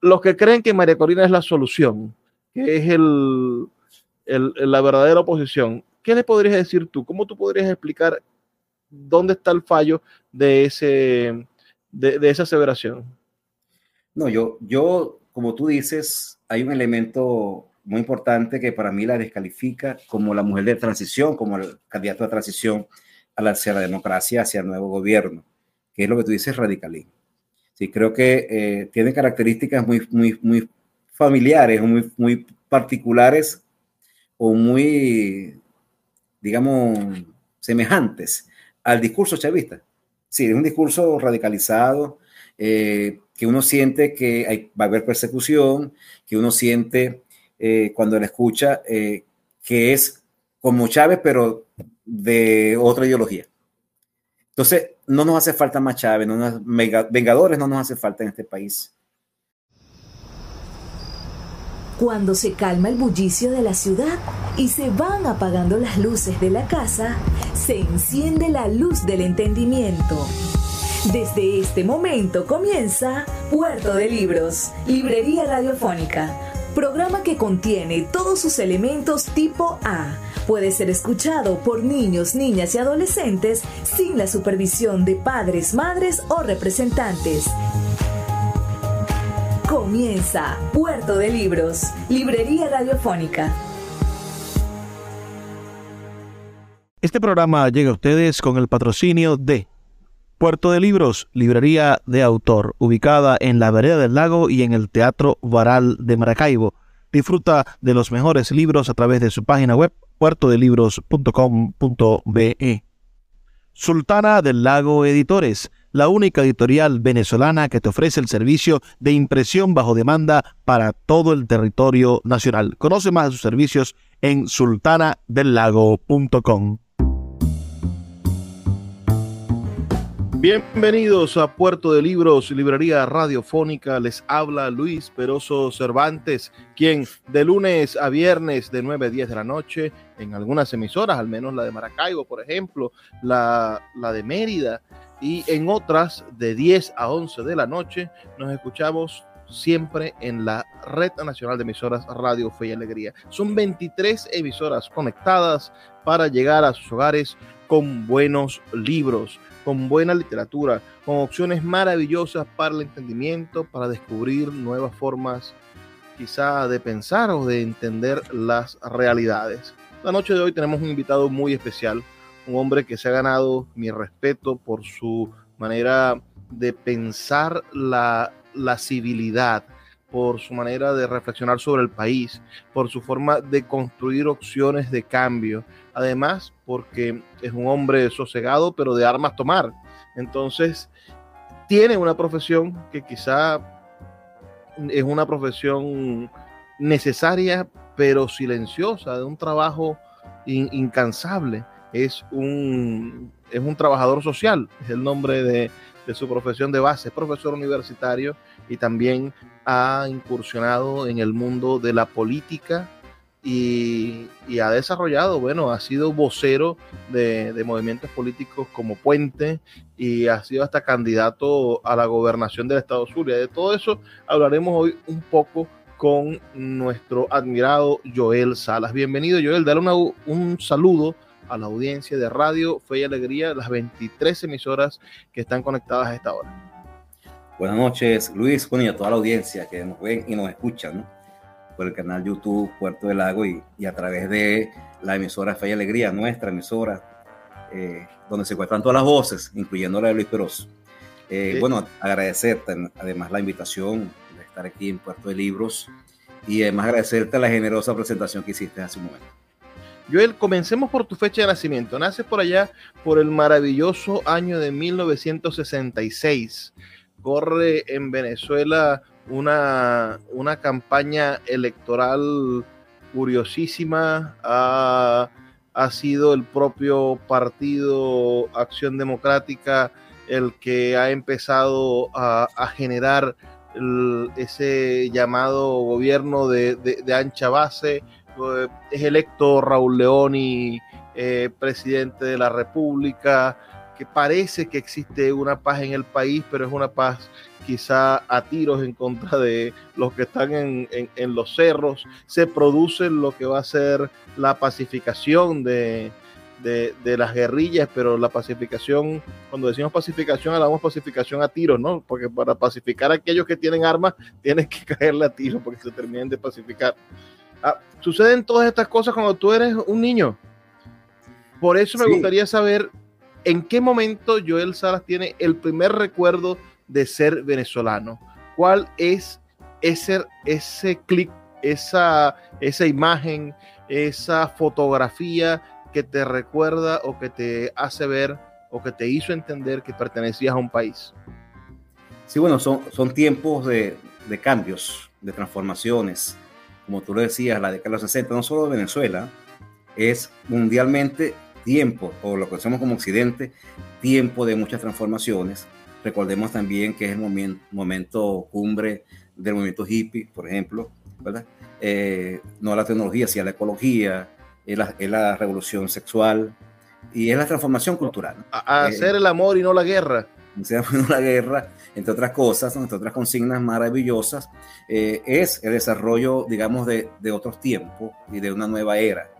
los que creen que María Corina es la solución, que es el, la verdadera oposición, ¿qué le podrías decir tú? ¿Cómo tú podrías explicar dónde está el fallo de, ese, de, esa aseveración? No, yo, yo, como tú dices, hay un elemento muy importante que para mí la descalifica como la mujer de transición, como el candidato de transición hacia la democracia, hacia el nuevo gobierno, que es lo que tú dices, radicalismo. Sí, creo que eh, tiene características muy, muy, muy familiares, muy, muy particulares o muy, digamos, semejantes al discurso chavista. Sí, es un discurso radicalizado, eh, que uno siente que va a haber persecución, que uno siente eh, cuando la escucha que es como Chávez, pero de otra ideología. Entonces, no nos hace falta más Chávez, no nos, vengadores no nos hace falta en este país. Cuando se calma el bullicio de la ciudad y se van apagando las luces de la casa, se enciende la luz del entendimiento. Desde este momento comienza Puerto de Libros, Librería Radiofónica, programa que contiene todos sus elementos tipo A puede ser escuchado por niños, niñas y adolescentes sin la supervisión de padres, madres o representantes. Comienza Puerto de Libros, Librería Radiofónica. Este programa llega a ustedes con el patrocinio de Puerto de Libros, librería de autor, ubicada en la vereda del lago y en el Teatro Varal de Maracaibo. Disfruta de los mejores libros a través de su página web puertodelibros.com.be. Sultana del Lago Editores, la única editorial venezolana que te ofrece el servicio de impresión bajo demanda para todo el territorio nacional. Conoce más de sus servicios en sultanadelago.com. Bienvenidos a Puerto de Libros, librería radiofónica. Les habla Luis Peroso Cervantes, quien de lunes a viernes de 9 a 10 de la noche, en algunas emisoras, al menos la de Maracaibo, por ejemplo, la, la de Mérida, y en otras de 10 a 11 de la noche, nos escuchamos siempre en la Red Nacional de Emisoras Radio Fe y Alegría. Son 23 emisoras conectadas para llegar a sus hogares con buenos libros con buena literatura, con opciones maravillosas para el entendimiento, para descubrir nuevas formas quizá de pensar o de entender las realidades. La noche de hoy tenemos un invitado muy especial, un hombre que se ha ganado mi respeto por su manera de pensar la, la civilidad, por su manera de reflexionar sobre el país, por su forma de construir opciones de cambio. Además, porque es un hombre sosegado, pero de armas tomar. Entonces, tiene una profesión que quizá es una profesión necesaria, pero silenciosa, de un trabajo incansable. Es un, es un trabajador social, es el nombre de, de su profesión de base, es profesor universitario y también ha incursionado en el mundo de la política y, ha desarrollado, bueno, ha sido vocero de, movimientos políticos como Puente y ha sido hasta candidato a la gobernación del Estado Zulia. De todo eso hablaremos hoy un poco con nuestro admirado Joel Salas. Bienvenido, Joel. Dale un saludo a la audiencia de Radio Fe y Alegría, las 23 emisoras que están conectadas a esta hora. Buenas noches, Luis, y a toda la audiencia que nos ven y nos escuchan por el canal YouTube Puerto del Lago y, a través de la emisora Fe y Alegría, nuestra emisora, eh, donde se encuentran todas las voces, incluyendo la de Luis Peroso. Eh, bueno, agradecerte además la invitación de estar aquí en Puerto de Libros y además agradecerte la generosa presentación que hiciste hace un momento. Joel, comencemos por tu fecha de nacimiento. Naces por allá por el maravilloso año de 1966 corre en Venezuela una, una campaña electoral curiosísima. Ha, sido el propio partido Acción Democrática el que ha empezado a, generar ese llamado gobierno de, ancha base. Eh, es electo Raúl Leoni, eh, presidente de la República que parece que existe una paz en el país, pero es una paz quizá a tiros en contra de los que están en, en, los cerros. Se produce lo que va a ser la pacificación de, de, de, las guerrillas, pero la pacificación, cuando decimos pacificación, hablamos pacificación a tiros, ¿no? Porque para pacificar a aquellos que tienen armas, tienes que caerle a tiros porque se terminen de pacificar. Ah, suceden todas estas cosas cuando tú eres un niño. Por eso me gustaría saber en qué momento Joel Salas tiene el primer recuerdo de ser venezolano. ¿Cuál es ese, ese clic, esa, esa imagen, esa fotografía que te recuerda o que te hace ver o que te hizo entender que pertenecías a un país? Sí, bueno, son, son tiempos de, de cambios, de transformaciones. Como tú lo decías, la década de los 60, no solo Venezuela, es mundialmente tiempo, o lo conocemos como Occidente, tiempo de muchas transformaciones. Recordemos también que es el momento, cumbre del movimiento hippie, por ejemplo, ¿verdad? Eh, no la tecnología, sino la ecología, es la, revolución sexual y es la transformación cultural. A, hacer el amor y no la guerra. Hacer no la guerra, entre otras cosas, entre otras consignas maravillosas, eh, es el desarrollo, digamos, de, de otros tiempos y de una nueva era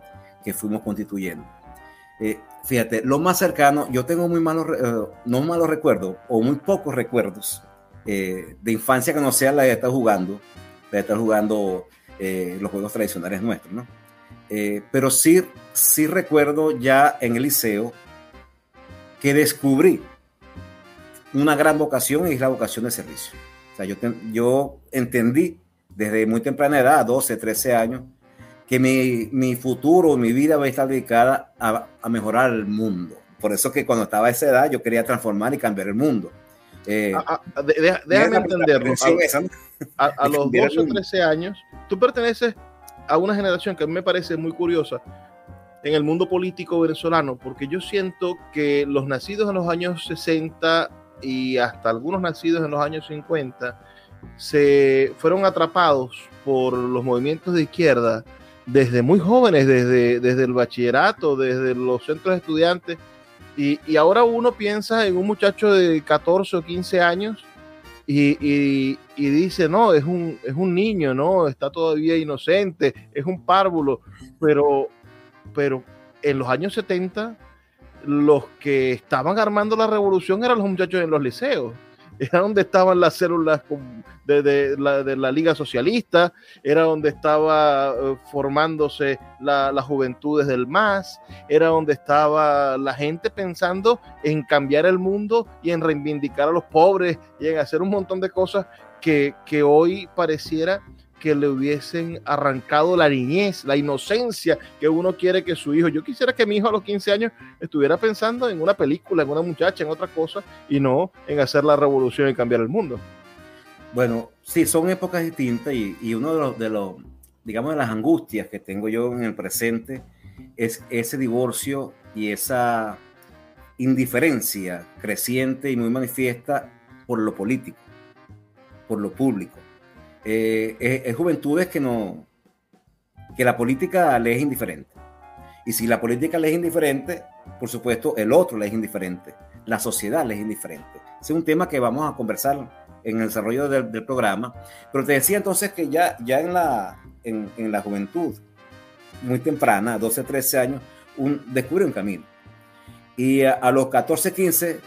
que fuimos constituyendo. Eh, fíjate, lo más cercano, yo tengo muy malos, eh, no malos recuerdos, o muy pocos recuerdos eh, de infancia que no sea la de estar jugando, la de estar jugando los juegos tradicionales nuestros, ¿no? pero sí, sí recuerdo ya en el liceo que descubrí una gran vocación y es la vocación de servicio. O sea, yo, yo entendí desde muy temprana edad, 12, 13 años, que mi, mi futuro, mi vida va a estar dedicada a, a, mejorar el mundo. Por eso que cuando estaba a esa edad yo quería transformar y cambiar el mundo. Eh, déjame entenderlo. A, a, los 12 o 13 años, tú perteneces a una generación que a mí me parece muy curiosa en el mundo político venezolano, porque yo siento que los nacidos en los años 60 y hasta algunos nacidos en los años 50 se fueron atrapados por los movimientos de izquierda desde muy jóvenes, desde, desde el bachillerato, desde los centros de estudiantes. Y, y ahora uno piensa en un muchacho de 14 o 15 años y, y, y, dice, no, es un, es un niño, ¿no? Está todavía inocente, es un párvulo. Pero, pero en los años 70, los que estaban armando la revolución eran los muchachos en los liceos era donde estaban las células de, la, Liga Socialista, era donde estaba eh, formándose las juventudes del MAS, era donde estaba la gente pensando en cambiar el mundo y en reivindicar a los pobres y en hacer un montón de cosas que, que hoy pareciera que le hubiesen arrancado la niñez, la inocencia que uno quiere que su hijo. Yo quisiera que mi hijo a los 15 años estuviera pensando en una película, en una muchacha, en otra cosa, y no en hacer la revolución y cambiar el mundo. Bueno, sí, son épocas distintas y, uno de de los, digamos, de las angustias que tengo yo en el presente es ese divorcio y esa indiferencia creciente y muy manifiesta por lo político, por lo público eh, es, juventudes que no, que la política le es indiferente. Y si la política le es indiferente, por supuesto, el otro le es indiferente, la sociedad le es indiferente. Ese es un tema que vamos a conversar en el desarrollo del, programa. Pero te decía entonces que ya, ya en, la, en, la juventud, muy temprana, 12, 13 años, un, descubre un camino. Y a, a los 14, 15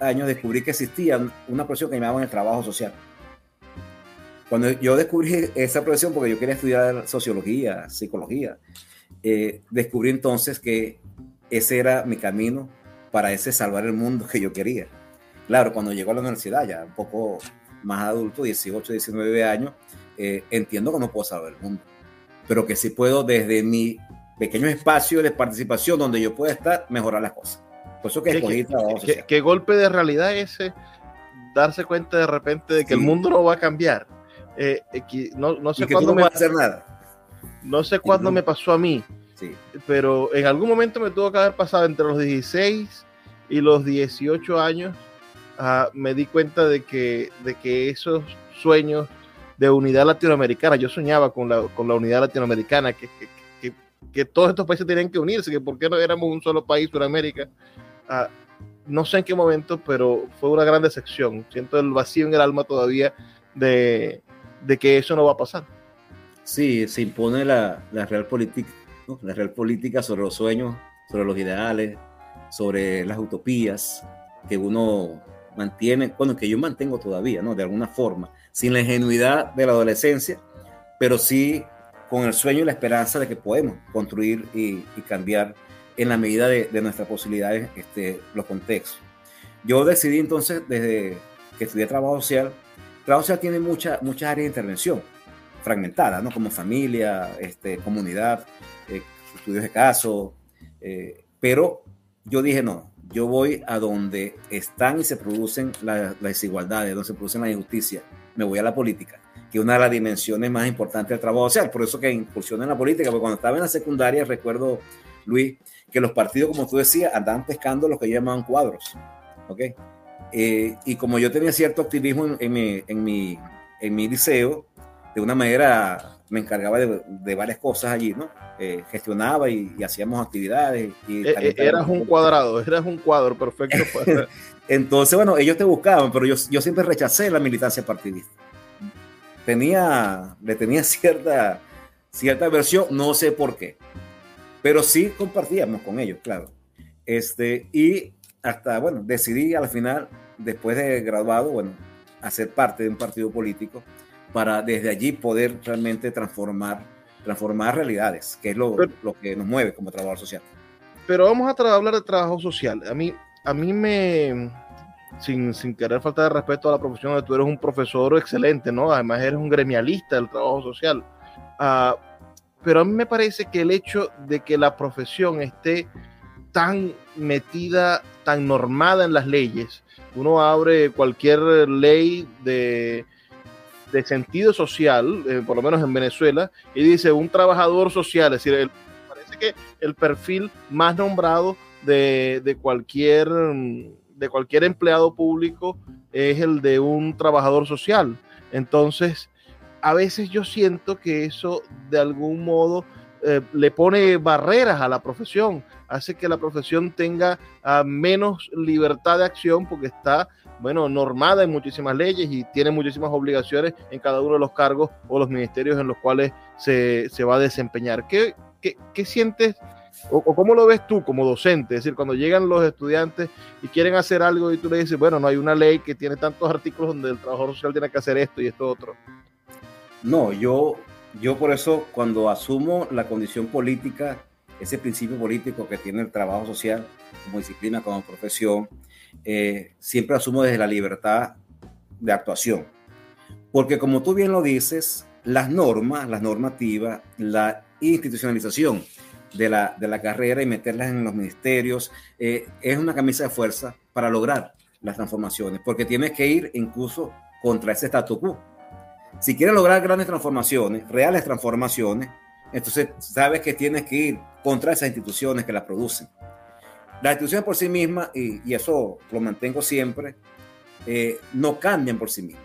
años descubrí que existía una profesión que llamaban el trabajo social cuando yo descubrí esa profesión, porque yo quería estudiar sociología, psicología, eh, descubrí entonces que ese era mi camino para ese salvar el mundo que yo quería. Claro, cuando llego a la universidad, ya un poco más adulto, 18, 19 años, eh, entiendo que no puedo salvar el mundo, pero que sí puedo desde mi pequeño espacio de participación donde yo pueda estar, mejorar las cosas. Por eso que escogí ¿Qué, ¿Qué, golpe de realidad ese? Darse cuenta de repente de que el mundo no va a cambiar. Eh, no, no, sé cuándo me hacer nada. No sé cuándo me pasó a mí, sí. pero en algún momento me tuvo que haber pasado entre los 16 y los 18 años. Uh, me di cuenta de que, de que esos sueños de unidad latinoamericana, yo soñaba con la, con la unidad latinoamericana, que, que, que, que todos estos países tenían que unirse, que por qué no éramos un solo país, Sudamérica. Uh, no sé en qué momento, pero fue una gran decepción. Siento el vacío en el alma todavía de, que eso no va a pasar. Sí, se impone la, la real política, la real política sobre los sueños, sobre los ideales, sobre las utopías que uno mantiene, bueno, que yo mantengo todavía, ¿no? De alguna forma, sin la ingenuidad de la adolescencia, pero sí con el sueño y la esperanza de que podemos construir y, cambiar en la medida de, nuestras posibilidades este, los contextos. Yo decidí entonces, desde que estudié trabajo social, social tiene mucha, muchas áreas de intervención fragmentadas, ¿no? Como familia, este, comunidad, eh, estudios de caso, eh, pero yo dije, no, yo voy a donde están y se producen las desigualdades, donde se producen la injusticia, me voy a la política que una de las dimensiones más importantes del trabajo social. Por eso que incursioné en la política, porque cuando estaba en la secundaria, recuerdo, Luis, que los partidos, como tú decías, andaban pescando lo que llamaban cuadros. ¿Ok? Eh, y como yo tenía cierto activismo en, mi, en, mi, en mi liceo, de una manera me encargaba de, varias cosas allí, ¿no? Eh, gestionaba y, hacíamos actividades. Y eh, eras un cuadrado, eras un cuadro perfecto. Entonces, bueno, ellos te buscaban, pero yo, yo siempre rechacé la militancia partidista tenía, le tenía cierta, cierta versión, no sé por qué, pero sí compartíamos con ellos, claro. Este, y hasta, bueno, decidí al final, después de graduado, bueno, hacer parte de un partido político para desde allí poder realmente transformar, transformar realidades, que es lo, lo que nos mueve como trabajador social. Pero vamos a hablar de trabajo social. A mí, a mí me, sin, sin querer faltar de respeto a la profesión, tú eres un profesor excelente, ¿no? Además eres un gremialista del trabajo social. Uh, pero a mí me parece que el hecho de que la profesión esté tan metida, tan normada en las leyes, uno abre cualquier ley de, de sentido social, eh, por lo menos en Venezuela, y dice un trabajador social, es decir, parece que el perfil más nombrado de, de cualquier de cualquier empleado público es el de un trabajador social. Entonces, a veces yo siento que eso de algún modo eh, le pone barreras a la profesión, hace que la profesión tenga ah, menos libertad de acción porque está, bueno, normada en muchísimas leyes y tiene muchísimas obligaciones en cada uno de los cargos o los ministerios en los cuales se, va a desempeñar. ¿Qué, qué, qué sientes o, cómo lo ves tú como docente? Es decir, cuando llegan los estudiantes y quieren hacer algo y tú le dices, bueno, no hay una ley que tiene tantos artículos donde el trabajador social tiene que hacer esto y esto otro. No, yo, yo por eso cuando asumo la condición política, ese principio político que tiene el trabajo social como disciplina, como profesión, eh, siempre asumo desde la libertad de actuación. Porque como tú bien lo dices, las normas, las normativas, la institucionalización de la, de la carrera y meterlas en los ministerios. Eh, es una camisa de fuerza para lograr las transformaciones, porque tienes que ir incluso contra ese statu quo. Si quieres lograr grandes transformaciones, reales transformaciones, entonces sabes que tienes que ir contra esas instituciones que las producen. Las instituciones por sí mismas, y, eso lo mantengo siempre, eh, no cambian por sí mismas.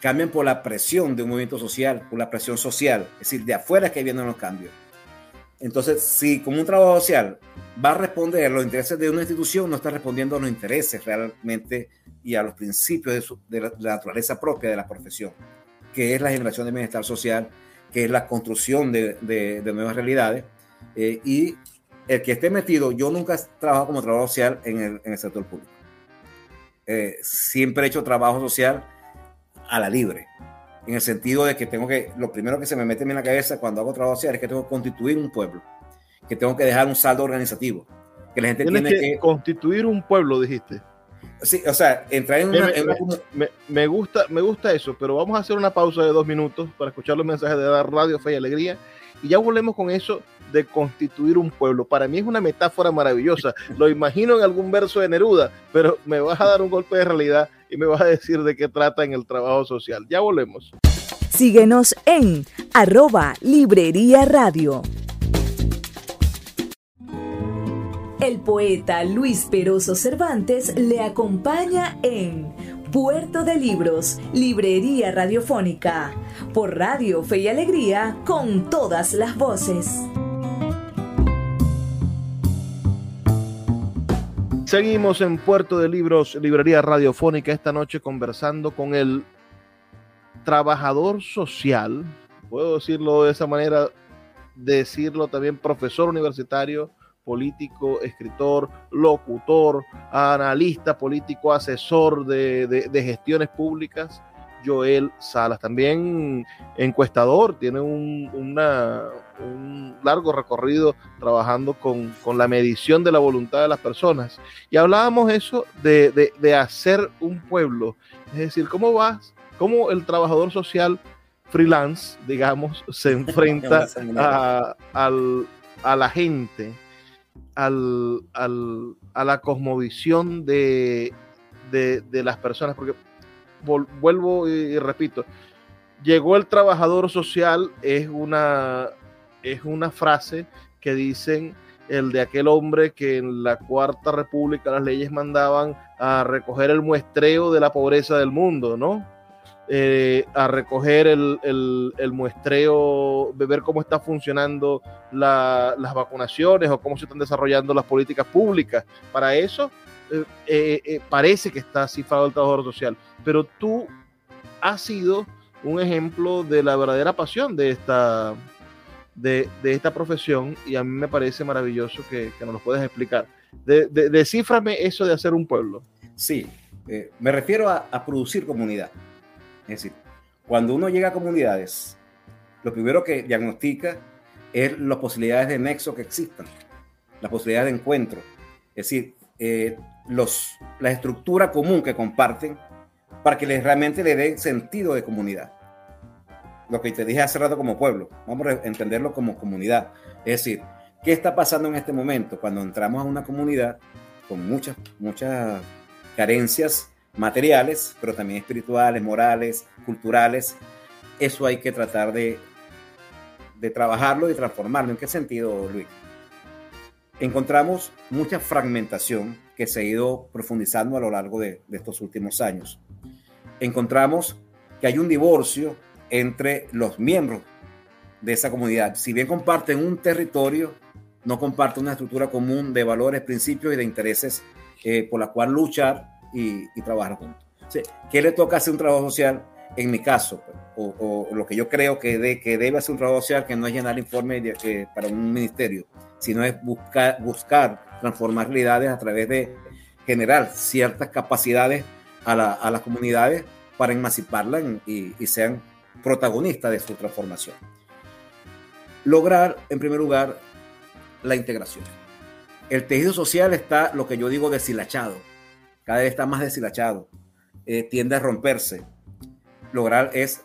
Cambian por la presión de un movimiento social, por la presión social. Es decir, de afuera que vienen los cambios. Entonces, si como un trabajo social va a responder a los intereses de una institución, no está respondiendo a los intereses realmente y a los principios de, la, naturaleza propia de la profesión, que es la generación de bienestar social, que es la construcción de, nuevas realidades. Eh, y el que esté metido, yo nunca he trabajado como trabajo social en el, sector público. Eh, siempre he hecho trabajo social a la libre en el sentido de que tengo que, lo primero que se me mete en la cabeza cuando hago trabajo social es que tengo que constituir un pueblo, que tengo que dejar un saldo organizativo, que la gente tiene que, constituir un pueblo, dijiste. Sí, o sea, entrar en una... Me, gusta, me gusta eso, pero vamos a hacer una pausa de dos minutos para escuchar los mensajes de la Radio Fe y Alegría y ya volvemos con eso de constituir un pueblo. Para mí es una metáfora maravillosa. Lo imagino en algún verso de Neruda, pero me vas a dar un golpe de realidad y me vas a decir de qué trata en el trabajo social. Ya volvemos. Síguenos en arroba Librería Radio. El poeta Luis Peroso Cervantes le acompaña en Puerto de Libros, Librería Radiofónica, por Radio Fe y Alegría, con todas las voces. Seguimos en Puerto de Libros, Librería Radiofónica, esta noche conversando con el trabajador social, puedo decirlo de esa manera, decirlo también profesor universitario, político, escritor, locutor, analista político, asesor de, de, gestiones públicas, Joel Salas. También encuestador, tiene un, un largo recorrido trabajando con, con, la medición de la voluntad de las personas. Y hablábamos eso de, de, de hacer un pueblo, es decir, cómo vas, cómo el trabajador social freelance, digamos, se enfrenta a, al, a la gente al, al, a la cosmovisión de, de, de, las personas, porque vuelvo y, repito, llegó el trabajador social es una, es una frase que dicen el de aquel hombre que en la Cuarta República las leyes mandaban a recoger el muestreo de la pobreza del mundo, ¿no? Eh, a recoger el, el, muestreo, de ver cómo está funcionando las vacunaciones o cómo se están desarrollando las políticas públicas. Para eso eh, eh, parece que está cifrado el trabajador social, pero tú has sido un ejemplo de la verdadera pasión de esta, de, de esta profesión y a mí me parece maravilloso que, que nos lo puedas explicar. De, de, descíframe eso de hacer un pueblo. Sí, me refiero a producir comunidad. Es decir, cuando uno llega a comunidades, lo primero que diagnostica es las posibilidades de nexo que existan, las posibilidades de encuentro. Es decir, eh, los, la estructura común que comparten para que les, realmente le dé sentido de comunidad. Lo que te dije hace rato como pueblo, vamos a entenderlo como comunidad. Es decir, ¿qué está pasando en este momento cuando entramos a una comunidad con muchas, muchas carencias materiales, pero también espirituales, morales, culturales. Eso hay que tratar de, de trabajarlo y transformarlo. ¿En qué sentido, Luis? Encontramos mucha fragmentación que se ha ido profundizando a lo largo de, de estos últimos años. Encontramos que hay un divorcio entre los miembros de esa comunidad. Si bien comparten un territorio, no comparten una estructura común de valores, principios y de intereses eh, por la cual luchar y, trabajar juntos. ¿Qué le toca hacer un trabajo social? En mi caso, o, lo que yo creo que, de, que debe hacer un trabajo social, que no es llenar informes de, para un ministerio, sino es buscar, transformar realidades a través de generar ciertas capacidades a las comunidades para emanciparlas y, y sean protagonistas de su transformación. Lograr, en primer lugar, la integración. El tejido social está, lo que yo digo, deshilachado cada vez está más deshilachado, eh, tiende a romperse. Lograr es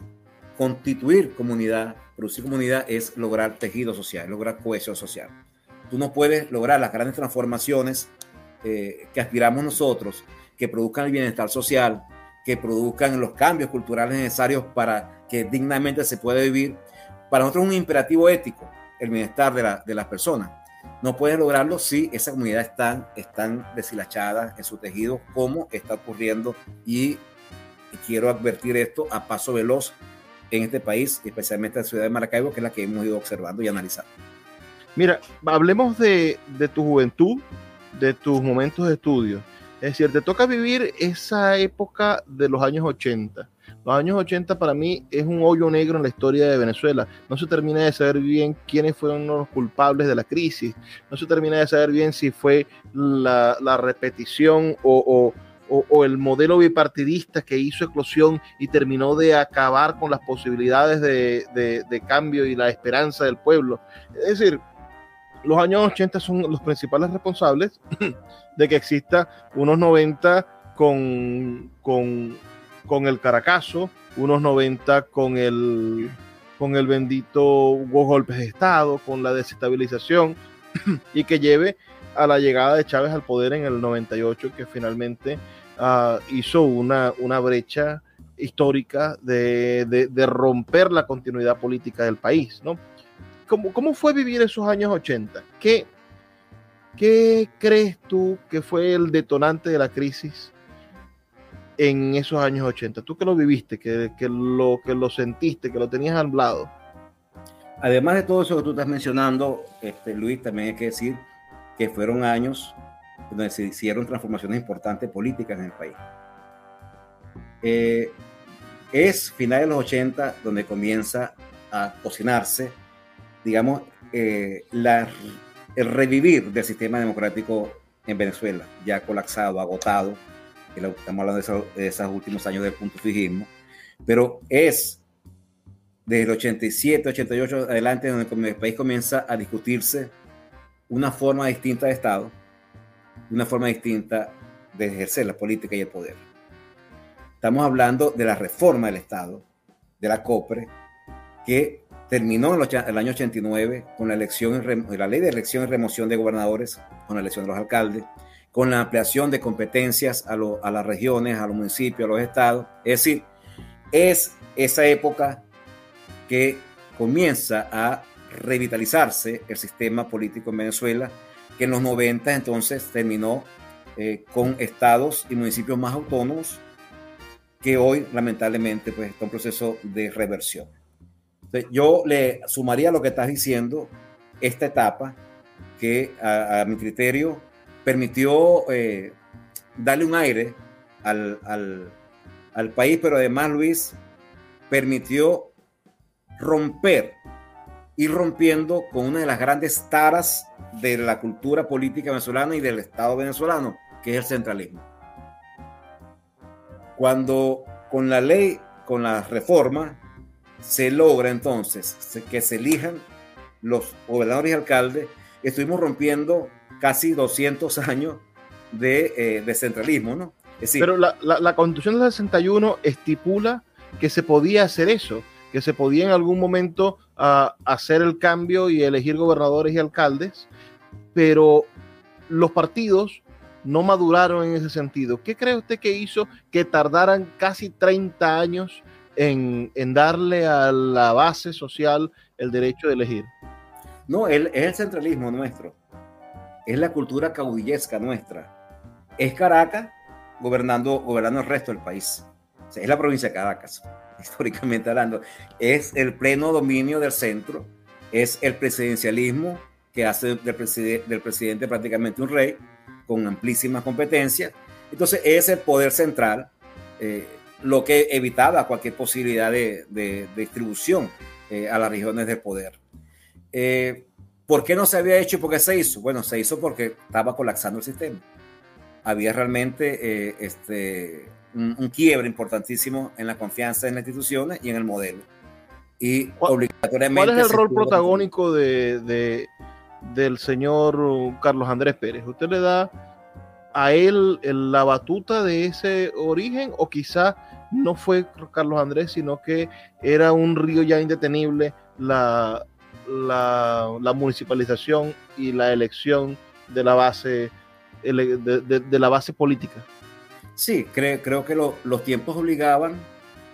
constituir comunidad, producir comunidad es lograr tejido social, lograr cohesión social. Tú no puedes lograr las grandes transformaciones eh, que aspiramos nosotros, que produzcan el bienestar social, que produzcan los cambios culturales necesarios para que dignamente se pueda vivir. Para nosotros es un imperativo ético el bienestar de, la, de las personas no puedes lograrlo si esa comunidad está están deshilachada en su tejido, como está ocurriendo. Y quiero advertir esto a paso veloz en este país, especialmente en la ciudad de Maracaibo, que es la que hemos ido observando y analizando. Mira, hablemos de, de tu juventud, de tus momentos de estudio. Es decir, te toca vivir esa época de los años 80 los años 80 para mí es un hoyo negro en la historia de Venezuela. No se termina de saber bien quiénes fueron los culpables de la crisis. No se termina de saber bien si fue la, repetición o, el modelo bipartidista que hizo eclosión y terminó de acabar con las posibilidades de, cambio y la esperanza del pueblo. Es decir, los años 80 son los principales responsables de que exista unos 90 con, con con el Caracazo, unos 90 con el, con el bendito golpes de Estado, con la desestabilización y que lleve a la llegada de Chávez al poder en el 98, que finalmente uh, hizo una, una brecha histórica de, de, de, romper la continuidad política del país. ¿no? ¿Cómo, ¿Cómo, fue vivir esos años 80? ¿Qué, ¿Qué crees tú que fue el detonante de la crisis en esos años 80? Tú que lo viviste, que, que, lo, que lo sentiste, que lo tenías al lado. Además de todo eso que tú estás mencionando, este, Luis, también hay que decir que fueron años donde se hicieron transformaciones importantes políticas en el país. Eh, es finales de los 80 donde comienza a cocinarse, digamos, eh, la, el revivir del sistema democrático en Venezuela, ya colapsado, agotado, estamos hablando de de esos últimos años del punto fijismo, pero es desde el 87, 88 adelante donde el país comienza a discutirse una forma distinta de Estado, una forma distinta de ejercer la política y el poder. Estamos hablando de la reforma del Estado, de la COPRE, que terminó en el año 89 con la, elección, la ley de elección y remoción de gobernadores, con la elección de los alcaldes, con la ampliación de competencias a, las regiones, a los municipios, a los estados. Es decir, es esa época que comienza a revitalizarse el sistema político en Venezuela, que en los 90 entonces terminó eh, con estados y municipios más autónomos, que hoy lamentablemente pues está en proceso de reversión. Yo le sumaría lo que estás diciendo esta etapa que a, mi criterio permitió eh, darle un aire al, al, al país, pero además Luis permitió romper, ir rompiendo con una de las grandes taras de la cultura política venezolana y del Estado venezolano, que es el centralismo. Cuando con la ley, con la reforma, se logra entonces que se elijan los gobernadores y alcaldes, estuvimos rompiendo casi 200 años de, eh, centralismo, ¿no? Pero la, la, la, Constitución del 61 estipula que se podía hacer eso que se podía en algún momento ah, hacer el cambio y elegir gobernadores y alcaldes, pero los partidos no maduraron en ese sentido. ¿Qué cree usted que hizo que tardaran casi 30 años en, darle a la base social el derecho de elegir? No, es el centralismo nuestro, es la cultura caudillesca nuestra. Es Caracas gobernando, gobernando el resto del país. es la provincia de Caracas históricamente hablando, es el pleno dominio del centro, es el presidencialismo que hace del, del presidente prácticamente un rey, con amplísimas competencias. Entonces es el poder central eh, lo que evitaba cualquier posibilidad de, distribución eh, a las regiones del poder. Eh, ¿Por qué no se había hecho y por qué se hizo? Bueno, se hizo porque estaba colapsando el sistema. Había realmente este, un, quiebre importantísimo en la confianza en las instituciones y en el modelo. Y obligatoriamente. ¿Cuál es el rol protagónico de, del señor Carlos Andrés Pérez? ¿Usted le da a él la batuta de ese origen o quizá no fue Carlos Andrés, sino que era un río ya indetenible la, la, municipalización y la elección de la base de la base política? Sí, creo que los tiempos obligaban,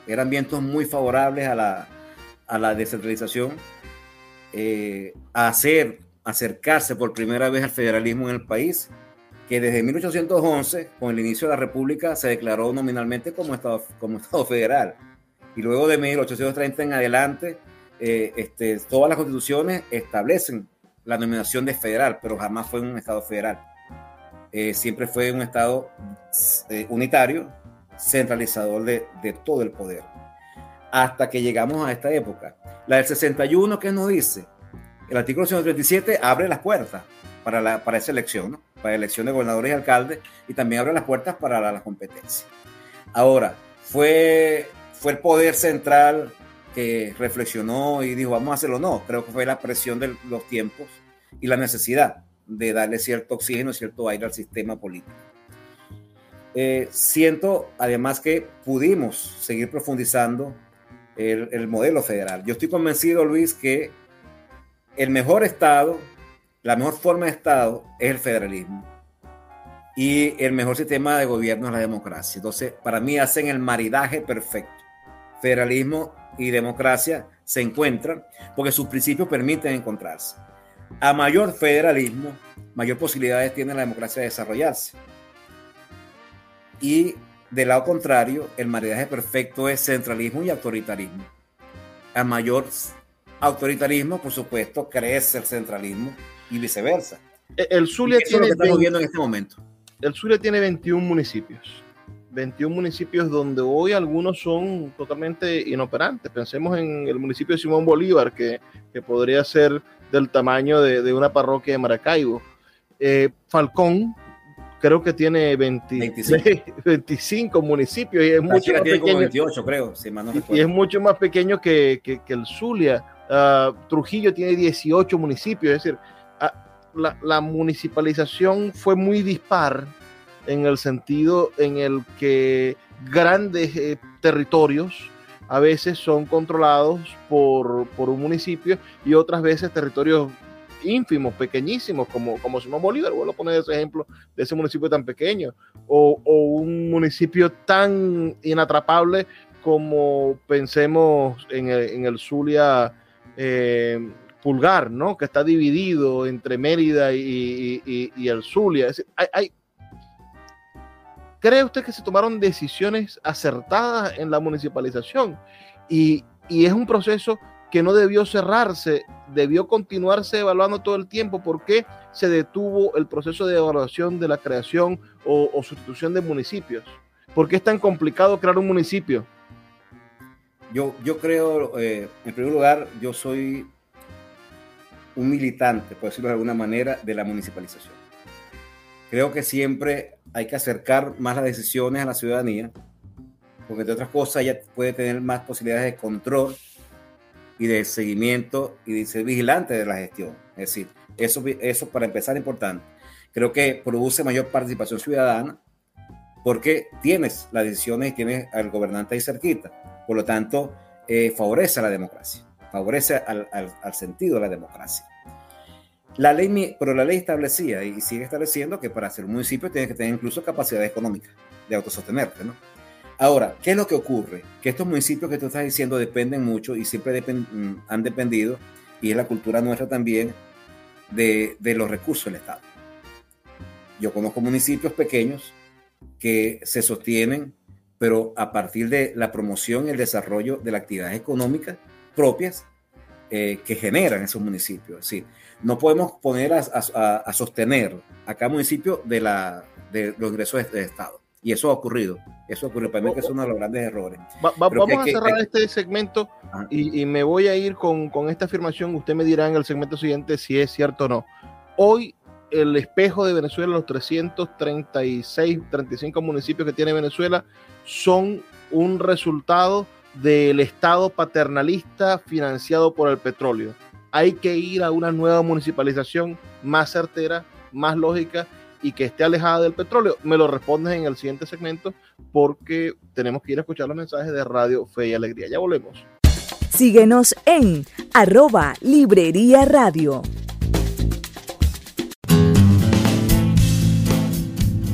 eran vientos muy favorables a la, a la descentralización, eh, a hacer, acercarse por primera vez al federalismo en el país, que desde 1811, con el inicio de la República, se declaró nominalmente como Estado, como estado federal. Y luego de 1830 en adelante, eh, este, todas las constituciones establecen la nominación de federal, pero jamás fue un Estado federal. Eh, siempre fue un Estado eh, unitario, centralizador de, todo el poder. Hasta que llegamos a esta época. La del 61, ¿qué nos dice? El artículo 137 abre las puertas para, la, para esa elección, ¿no? Para elección de gobernadores y alcaldes, y también abre las puertas para la, la competencia. Ahora, fue, fue el poder central que reflexionó y dijo, vamos a hacerlo. No, creo que fue la presión de los tiempos y la necesidad de darle cierto oxígeno, cierto aire al sistema político. Eh, siento además que pudimos seguir profundizando el, modelo federal. Yo estoy convencido, Luis, que el mejor Estado, la mejor forma de Estado es el federalismo. Y el mejor sistema de gobierno es la democracia. Entonces, para mí hacen el maridaje perfecto. Federalismo y democracia se encuentran porque sus principios permiten encontrarse. A mayor federalismo, mayor posibilidades tiene la democracia de desarrollarse. Y del lado contrario, el maridaje perfecto es centralismo y autoritarismo. A mayor autoritarismo, por supuesto, crece el centralismo y viceversa. E, el Zulia tiene. estamos viendo en este momento. El Zulia tiene 21 municipios. 21 municipios donde hoy algunos son totalmente inoperantes. Pensemos en el municipio de Simón Bolívar, que, que podría ser del tamaño de, de, una parroquia de Maracaibo. Eh, Falcón, creo que tiene 25. municipios y es mucho más pequeño. 28, creo, si no y es mucho más pequeño que, que, que el Zulia. Uh, Trujillo tiene 18 municipios, es decir, la, municipalización fue muy dispar en el sentido en el que grandes eh, territorios a veces son controlados por, por un municipio y otras veces territorios ínfimos, pequeñísimos, como, como Simón Bolívar, vuelvo a poner ese ejemplo de ese municipio tan pequeño, o, o un municipio tan inatrapable como pensemos en el, en el Zulia eh, Pulgar, ¿no? Que está dividido entre Mérida y, el Zulia. Es decir, ¿Cree usted que se tomaron decisiones acertadas en la municipalización? Y, es un proceso que no debió cerrarse, debió continuarse evaluando todo el tiempo. ¿Por qué se detuvo el proceso de evaluación de la creación o, o sustitución de municipios? ¿Por qué es tan complicado crear un municipio? Yo, yo creo, eh, en primer lugar, yo soy un militante, por decirlo de alguna manera, de la municipalización. Creo que siempre hay que acercar más las decisiones a la ciudadanía, porque entre otras cosas ella puede tener más posibilidades de control y de seguimiento y de ser vigilante de la gestión. Es decir, eso, eso para empezar es importante. Creo que produce mayor participación ciudadana porque tienes las decisiones y tienes al gobernante ahí cerquita. Por lo tanto, eh, favorece a la democracia, favorece al, al, sentido de la democracia. La ley, pero la ley establecía y sigue estableciendo que para ser un municipio tienes que tener incluso capacidad económica de autosostenerte, ¿no? Ahora, ¿qué es lo que ocurre? Que estos municipios que tú estás diciendo dependen mucho y siempre depend, mm, han dependido, y es la cultura nuestra también, de, de, los recursos del Estado. Yo conozco municipios pequeños que se sostienen, pero a partir de la promoción y el desarrollo de las actividades económicas propias eh, que generan esos municipios. Sí, no podemos poner a, a, a sostener a cada municipio de, la, de los ingresos del Estado. Y eso ha ocurrido. Eso ocurre. Para mí que es uno de los grandes errores. Va, va, vamos que, a cerrar este segmento y, y, me voy a ir con, con, esta afirmación. Usted me dirá en el segmento siguiente si es cierto o no. Hoy el espejo de Venezuela, los 336, 35 municipios que tiene Venezuela, son un resultado del Estado paternalista financiado por el petróleo. Hay que ir a una nueva municipalización más certera, más lógica y que esté alejada del petróleo? Me lo respondes en el siguiente segmento porque tenemos que ir a escuchar los mensajes de Radio Fe y Alegría. Ya volvemos. Síguenos en arroba Librería Radio.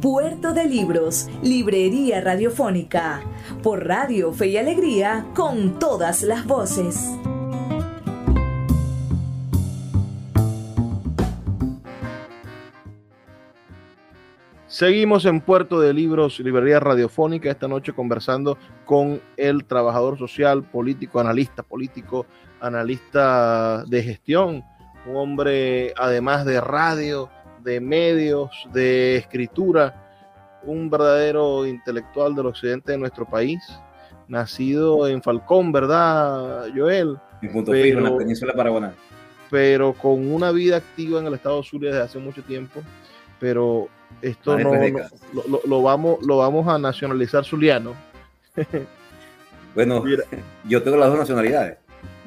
Puerto de Libros, Librería Radiofónica, por Radio Fe y Alegría, con todas las voces. Seguimos en Puerto de Libros, Librería Radiofónica, esta noche conversando con el trabajador social, político, analista político, analista de gestión, un hombre además de radio, de medios, de escritura, un verdadero intelectual del occidente de nuestro país, nacido en Falcón, ¿verdad, Joel? En punto pero, fijo, en la península paraguana. Pero con una vida activa en el estado Zulia desde hace mucho tiempo, pero esto no, no lo, lo, lo, vamos, lo vamos a nacionalizar zuliano. bueno, Mira. yo tengo las dos nacionalidades.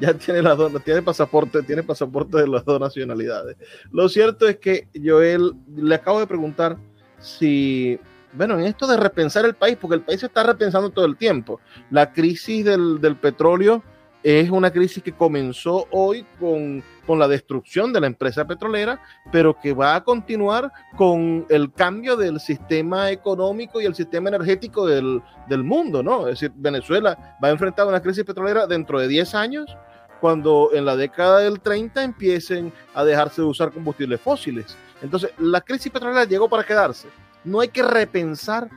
Ya tiene las dos, tiene pasaporte, tiene pasaporte de las dos nacionalidades. Lo cierto es que Joel le acabo de preguntar si, bueno, en esto de repensar el país, porque el país se está repensando todo el tiempo. La crisis del, del petróleo es una crisis que comenzó hoy con, con, la destrucción de la empresa petrolera, pero que va a continuar con el cambio del sistema económico y el sistema energético del, del mundo, ¿no? Es decir, Venezuela va a enfrentar una crisis petrolera dentro de 10 años, cuando en la década del 30 empiecen a dejarse de usar combustibles fósiles. Entonces, la crisis petrolera llegó para quedarse. No hay que repensar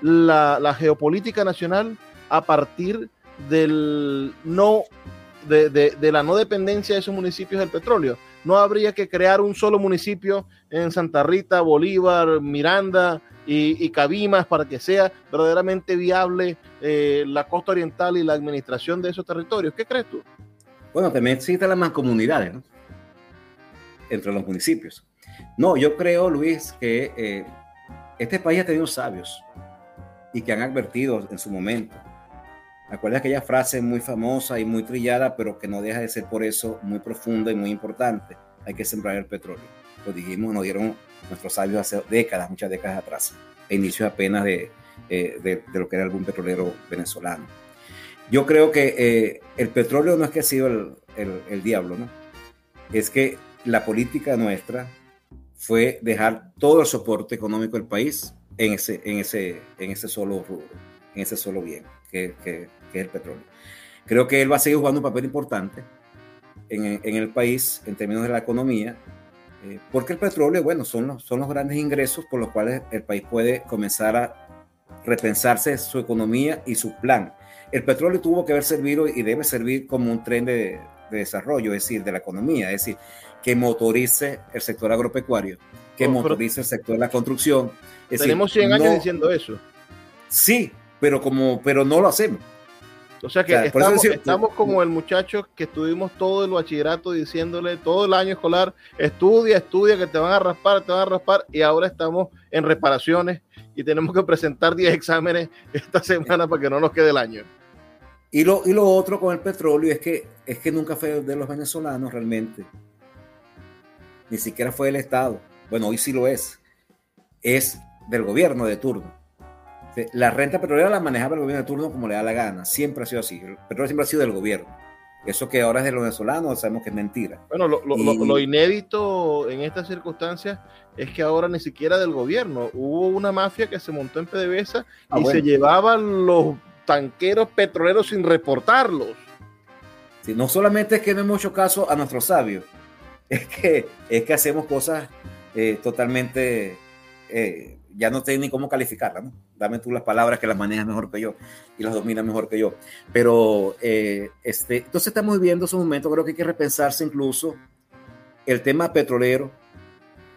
la, geopolítica nacional a partir de del no, de, la no dependencia de esos municipios del petróleo. No habría que crear un solo municipio en Santa Rita, Bolívar, Miranda y, y Cabimas para que sea verdaderamente viable eh, la costa oriental y la administración de esos territorios. ¿Qué crees tú? Bueno, también existen las mancomunidades ¿no? entre los municipios. No, yo creo, Luis, que eh, este país ha tenido sabios y que han advertido en su momento Acuerda aquella frase muy famosa y muy trillada, pero que no deja de ser por eso muy profunda y muy importante. Hay que sembrar el petróleo. Lo dijimos, nos dieron nuestros sabios hace décadas, muchas décadas atrás, a inicios apenas de, eh, de, de, lo que era algún petrolero venezolano. Yo creo que eh, el petróleo no es que ha sido el, el, diablo, ¿no? Es que la política nuestra fue dejar todo el soporte económico del país en ese, en ese, en ese solo rubro, en ese solo bien, que, que, que es el petróleo. Creo que él va a seguir jugando un papel importante en, en el país en términos de la economía, eh, porque el petróleo, bueno, son los, son los grandes ingresos por los cuales el país puede comenzar a repensarse su economía y su plan. El petróleo tuvo que haber servido y debe servir como un tren de, de desarrollo, es decir, de la economía, es decir, que motorice el sector agropecuario, que oh, motorice el sector de la construcción. Es tenemos decir, 100 años no, diciendo eso. Sí, pero, como, pero no lo hacemos. O sea que o sea, estamos, decir, estamos, como el muchacho que estuvimos todo el bachillerato diciéndole todo el año escolar, estudia, estudia, que te van a raspar, te van a raspar, y ahora estamos en reparaciones y tenemos que presentar 10 exámenes esta semana para que no nos quede el año. Y lo, y lo otro con el petróleo es que, es que nunca fue de los venezolanos realmente. Ni siquiera fue del Estado. Bueno, hoy sí lo es. Es del gobierno de turno. La renta petrolera la manejaba el gobierno de turno como le da la gana. Siempre ha sido así. El petróleo siempre ha sido del gobierno. Eso que ahora es de los venezolanos sabemos que es mentira. Bueno, lo, lo, y... lo, inédito en estas circunstancias es que ahora ni siquiera del gobierno. Hubo una mafia que se montó en PDVSA ah, y bueno. se llevaban los tanqueros petroleros sin reportarlos. Sí, no solamente es que no hemos hecho caso a nuestros sabios, es que, es que hacemos cosas eh, totalmente eh, ya no sé ni cómo calificarla, ¿no? Dame tú las palabras que las manejas mejor que yo y las dominas mejor que yo. Pero, eh, este, entonces estamos viviendo esos momentos, creo que hay que repensarse incluso el tema petrolero,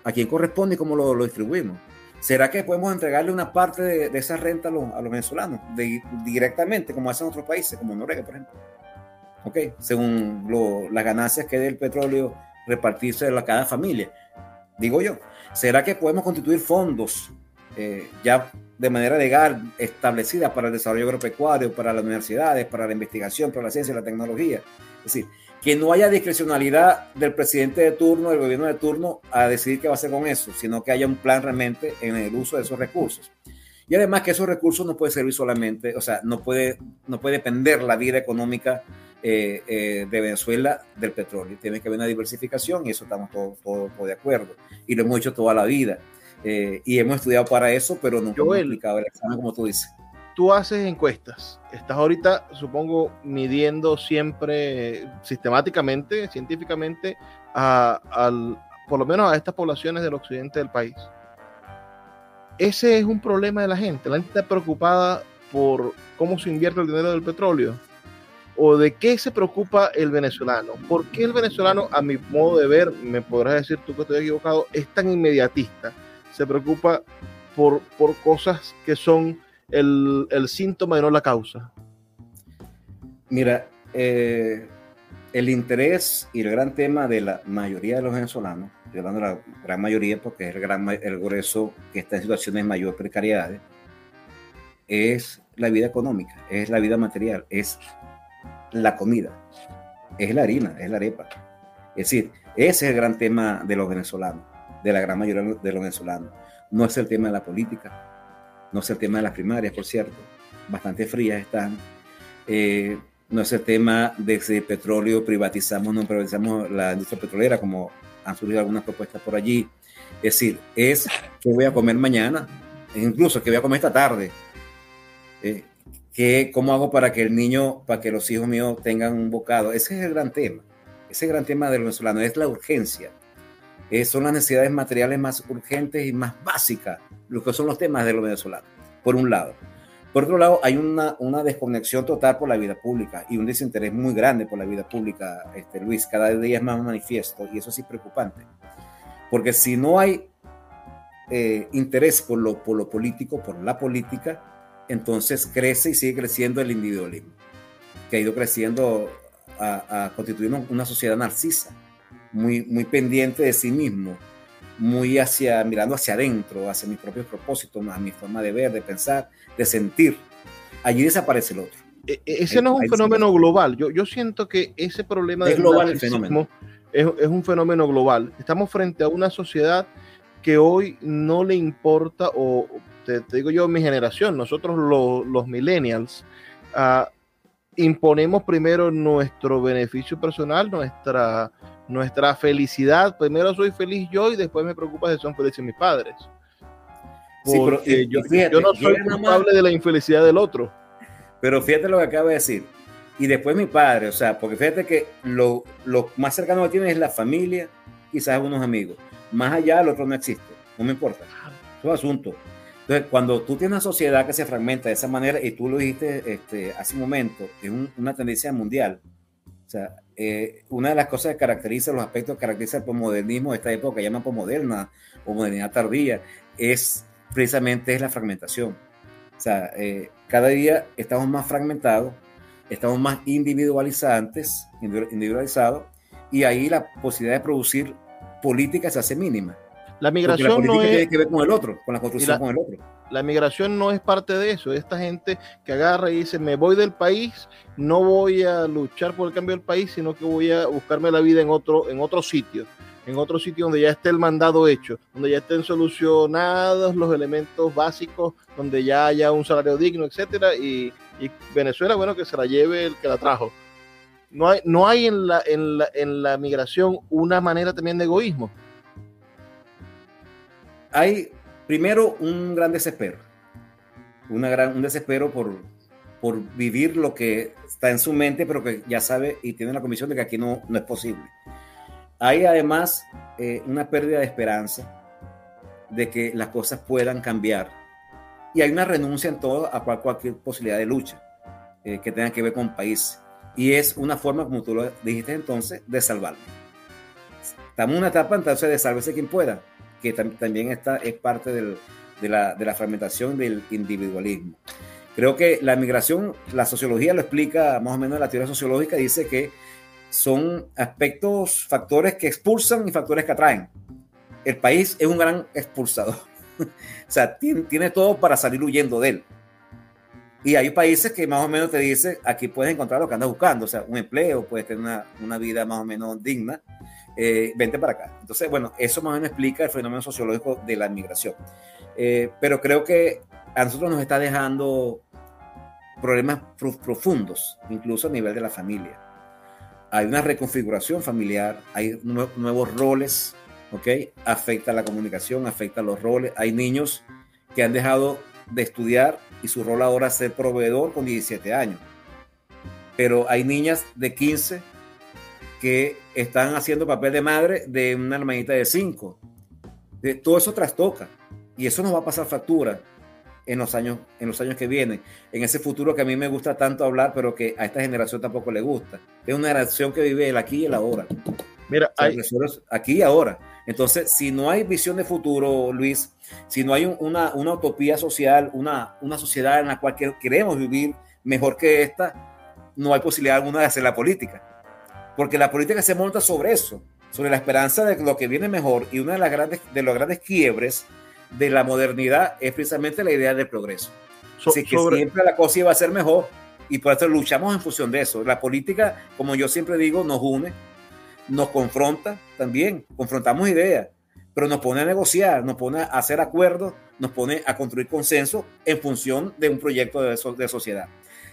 a quién corresponde y cómo lo, lo distribuimos. ¿Será que podemos entregarle una parte de, esa renta a los, venezolanos directamente, como hacen otros países, como Noruega, por ejemplo? Ok, según las ganancias que dé el petróleo repartirse a cada familia, digo yo. ¿Será que podemos constituir fondos eh, ya de manera legal establecida para el desarrollo agropecuario, para las universidades, para la investigación, para la ciencia y la tecnología. Es decir, que no haya discrecionalidad del presidente de turno, del gobierno de turno, a decidir qué va a hacer con eso, sino que haya un plan realmente en el uso de esos recursos. Y además que esos recursos no pueden servir solamente, o sea, no puede, no puede depender la vida económica eh, eh, de Venezuela del petróleo. Tiene que haber una diversificación y eso estamos todos todo, todo de acuerdo. Y lo hemos hecho toda la vida. Eh, y hemos estudiado para eso, pero nunca Joel, hemos aplicado el examen como tú dices. Tú haces encuestas, estás ahorita, supongo, midiendo siempre sistemáticamente, científicamente, al, por lo menos a estas poblaciones del occidente del país. Ese es un problema de la gente. La gente está preocupada por cómo se invierte el dinero del petróleo. ¿O de qué se preocupa el venezolano? ¿Por qué el venezolano, a mi modo de ver, me podrás decir tú que estoy equivocado, es tan inmediatista? se preocupa por, por cosas que son el, el, síntoma y no la causa? Mira, eh, el interés y el gran tema de la mayoría de los venezolanos, estoy hablando la gran mayoría porque es el, gran, el grueso que está en situaciones de mayor precariedad, es la vida económica, es la vida material, es la comida. es la harina, es la arepa. Es decir, ese es el gran tema de los venezolanos, de la gran mayoría de los venezolanos. No es el tema de la política, no es el tema de las primarias, por cierto, bastante frías están. Eh, no es el tema de si el petróleo privatizamos no privatizamos la industria petrolera, como han surgido algunas propuestas por allí. Es decir, es qué voy a comer mañana, incluso qué voy a comer esta tarde. Eh, ¿Cómo hago para que el niño, para que los hijos míos tengan un bocado? Ese es el gran tema. Ese gran tema del venezolano es la urgencia. Eh, son las necesidades materiales más urgentes y más básicas, lo que son los temas de los venezolanos, por un lado. Por otro lado, hay una, una desconexión total por la vida pública y un desinterés muy grande por la vida pública, este, Luis. Cada día es más manifiesto y eso sí es preocupante. Porque si no hay eh, interés por lo, por lo político, por la política, entonces crece y sigue creciendo el individualismo, que ha ido creciendo a, constituir una sociedad narcisa, muy, muy pendiente de sí mismo, muy hacia, mirando hacia adentro, hacia mis propios propósitos, a mi forma de ver, de pensar, de sentir. Allí desaparece el otro. E, e, ese no es un fenómeno global. Yo, yo siento que ese problema es global el fenómeno. Es, es, un fenómeno global. Estamos frente a una sociedad que hoy no le importa, o te, digo yo, mi generación, nosotros los millennials, uh, imponemos primero nuestro beneficio personal, nuestra, nuestra felicidad. Primero soy feliz yo y después me preocupa si son felices mis padres. Porque yo, yo, no soy culpable de la infelicidad del otro. Pero fíjate lo que acaba de decir. Y después mi padre, o sea, porque fíjate que lo, lo más cercano que tiene es la familia, quizás unos amigos. Más allá, el otro no existe. No me importa. Es un asunto. Entonces, cuando tú tienes una sociedad que se fragmenta de esa manera, y tú lo dijiste este, hace un momento, es una tendencia mundial. O sea, eh, una de las cosas que caracteriza, los aspectos que caracteriza el posmodernismo de esta época, que llaman posmoderna o modernidad tardía, es precisamente es la fragmentación. O sea, eh, cada día estamos más fragmentados, estamos más individualizantes, individualizados, y ahí la posibilidad de producir política se hace mínima. La migración no es... tiene que ver con el otro, con la construcción con el otro. La migración no es parte de eso. Esta gente que agarra y dice, me voy del país, no voy a luchar por el cambio del país, sino que voy a buscarme la vida en otro, en otro sitio. En otro sitio donde ya esté el mandado hecho, donde ya estén solucionados los elementos básicos, donde ya haya un salario digno, etcétera, y, y Venezuela, bueno, que se la lleve el que la trajo. No hay, no hay en, la, en, la, en la migración una manera también de egoísmo hay primero un gran desespero, una gran, un desespero por, por vivir lo que está en su mente, pero que ya sabe y tiene la convicción de que aquí no, no es posible. Hay además eh, una pérdida de esperanza de que las cosas puedan cambiar. Y hay una renuncia en todo a cualquier posibilidad de lucha eh, que tenga que ver con país. Y es una forma, como tú lo dijiste entonces, de salvarlo. Estamos en una etapa entonces de sálvese quien pueda también está, es parte de, la, fragmentación del individualismo. Creo que la migración, la sociología lo explica más o menos, la teoría sociológica dice que son aspectos, factores que expulsan y factores que atraen. El país es un gran expulsador. o sea, tiene, tiene todo para salir huyendo de él. Y hay países que más o menos te dicen, aquí puedes encontrar lo que andas buscando, o sea, un empleo, puedes tener una, una vida más o menos digna, eh, vente para acá. Entonces, bueno, eso más o menos explica el fenómeno sociológico de la migración. Eh, pero creo que a nosotros nos está dejando problemas profundos, incluso a nivel de la familia. Hay una reconfiguración familiar, hay nuevos roles, ¿ok? Afecta la comunicación, afecta los roles. Hay niños que han dejado de estudiar y su rol ahora es ser proveedor con 17 años. Pero hay niñas de 15 que están haciendo papel de madre de una hermanita de 5. Todo eso trastoca y eso nos va a pasar factura en los años en los años que vienen, en ese futuro que a mí me gusta tanto hablar, pero que a esta generación tampoco le gusta. Es una generación que vive el aquí y el ahora. Mira, hay... aquí y ahora. Entonces, si no hay visión de futuro, Luis, si no hay una, una utopía social, una, una sociedad en la cual queremos vivir mejor que esta, no hay posibilidad alguna de hacer la política. Porque la política se monta sobre eso, sobre la esperanza de lo que viene mejor. Y una de, las grandes, de los grandes quiebres de la modernidad es precisamente la idea del progreso. Así que siempre la cosa iba a ser mejor. Y por eso luchamos en función de eso. La política, como yo siempre digo, nos une, nos confronta también, confrontamos ideas, pero nos pone a negociar, nos pone a hacer acuerdos, nos pone a construir consenso en función de un proyecto de, de sociedad.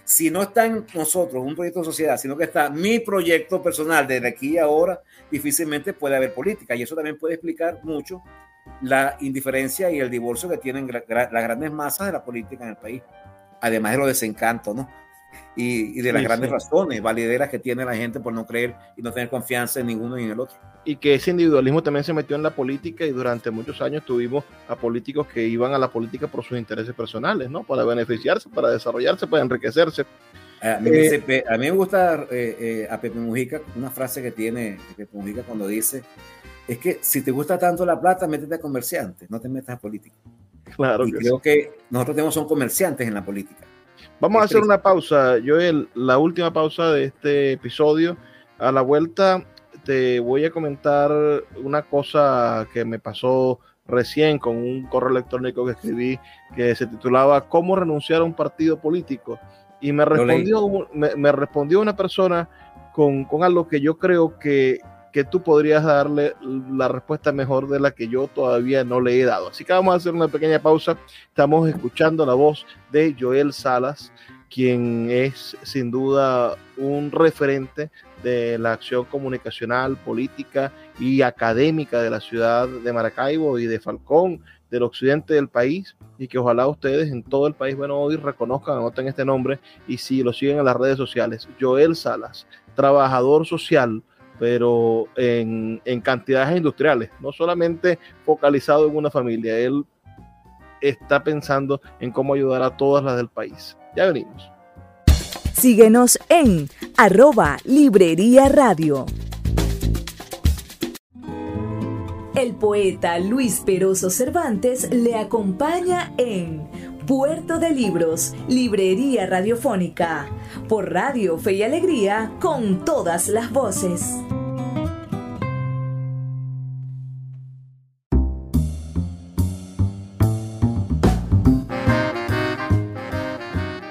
Si no está en nosotros un proyecto de sociedad, sino que está mi proyecto personal desde aquí a ahora, difícilmente puede haber política. Y eso también puede explicar mucho la indiferencia y el divorcio que tienen las grandes masas de la política en el país. Además de los desencantos, ¿no? Y, de las grandes razones valideras que tiene la gente por no creer y no tener confianza en ninguno ni en el otro. Y que ese individualismo también se metió en la política y durante muchos años tuvimos a políticos que iban a la política por sus intereses personales, ¿no? Para beneficiarse, para desarrollarse, para enriquecerse. A mí, eh, a mí me gusta eh, eh, a Pepe Mujica una frase que tiene Pepe Mujica cuando dice, es que si te gusta tanto la plata, métete a comerciante, no te metas a política. Claro. Y creo que nosotros tenemos son comerciantes en la política Vamos a hacer una pausa, Joel, la última pausa de este episodio. A la vuelta te voy a comentar una cosa que me pasó recién con un correo electrónico que escribí que se titulaba ¿Cómo renunciar a un partido político? Y me respondió, me, respondió una persona con, con algo que yo creo que, que tú podrías darle la respuesta mejor de la que yo todavía no le he dado. Así que vamos a hacer una pequeña pausa. Estamos escuchando la voz de Joel Salas, quien es sin duda un referente de la acción comunicacional, política y académica de la ciudad de Maracaibo y de Falcón, del occidente del país, y que ojalá ustedes en todo el país, bueno, hoy reconozcan, anoten este nombre y si lo siguen en las redes sociales. Joel Salas, trabajador social, pero en, cantidades industriales, no solamente focalizado en una familia. Él está pensando en cómo ayudar a todas las del país. Ya venimos. Síguenos en arroba Librería Radio. El poeta Luis Peroso Cervantes le acompaña en Puerto de Libros, Librería Radiofónica, por Radio Fe y Alegría, con todas las voces.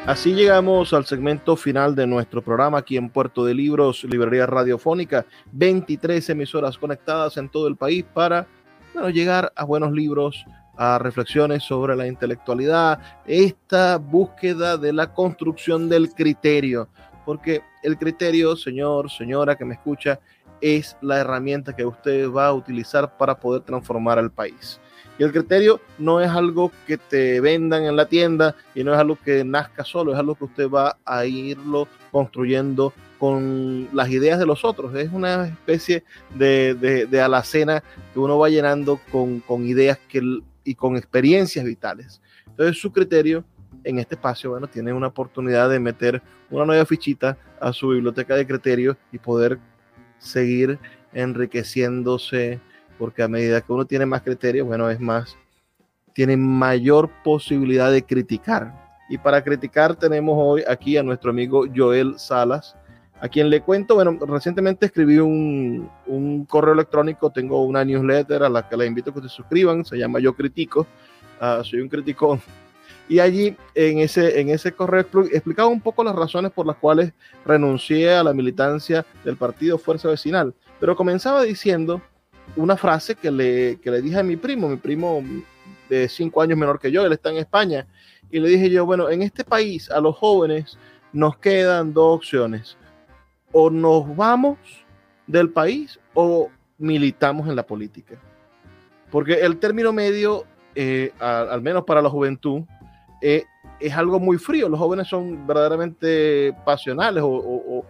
Así llegamos al segmento final de nuestro programa aquí en Puerto de Libros, Librería Radiofónica, 23 emisoras conectadas en todo el país para bueno, llegar a buenos libros, a reflexiones sobre la intelectualidad, esta búsqueda de la construcción del criterio, porque el criterio, señor, señora que me escucha, es la herramienta que usted va a utilizar para poder transformar al país. Y el criterio no es algo que te vendan en la tienda y no es algo que nazca solo, es algo que usted va a irlo construyendo con las ideas de los otros. Es una especie de, de, alacena que uno va llenando con, con ideas que y con experiencias vitales. Entonces su criterio en este espacio, bueno, tiene una oportunidad de meter una nueva fichita a su biblioteca de criterios y poder seguir enriqueciéndose, porque a medida que uno tiene más criterios, bueno, es más, tiene mayor posibilidad de criticar. Y para criticar tenemos hoy aquí a nuestro amigo Joel Salas, a quien le cuento, bueno, recientemente escribí un, un, correo electrónico, tengo una newsletter a la que les invito a que se suscriban, se llama Yo Critico, uh, soy un crítico. Y allí en ese, en ese correo explicaba un poco las razones por las cuales renuncié a la militancia del partido Fuerza Vecinal, pero comenzaba diciendo una frase que le, que le dije a mi primo, mi primo de cinco años menor que yo, él está en España, y le dije yo, bueno, en este país a los jóvenes nos quedan dos opciones o nos vamos del país o militamos en la política. Porque el término medio, eh, al menos para la juventud, eh, es algo muy frío. Los jóvenes son verdaderamente pasionales o,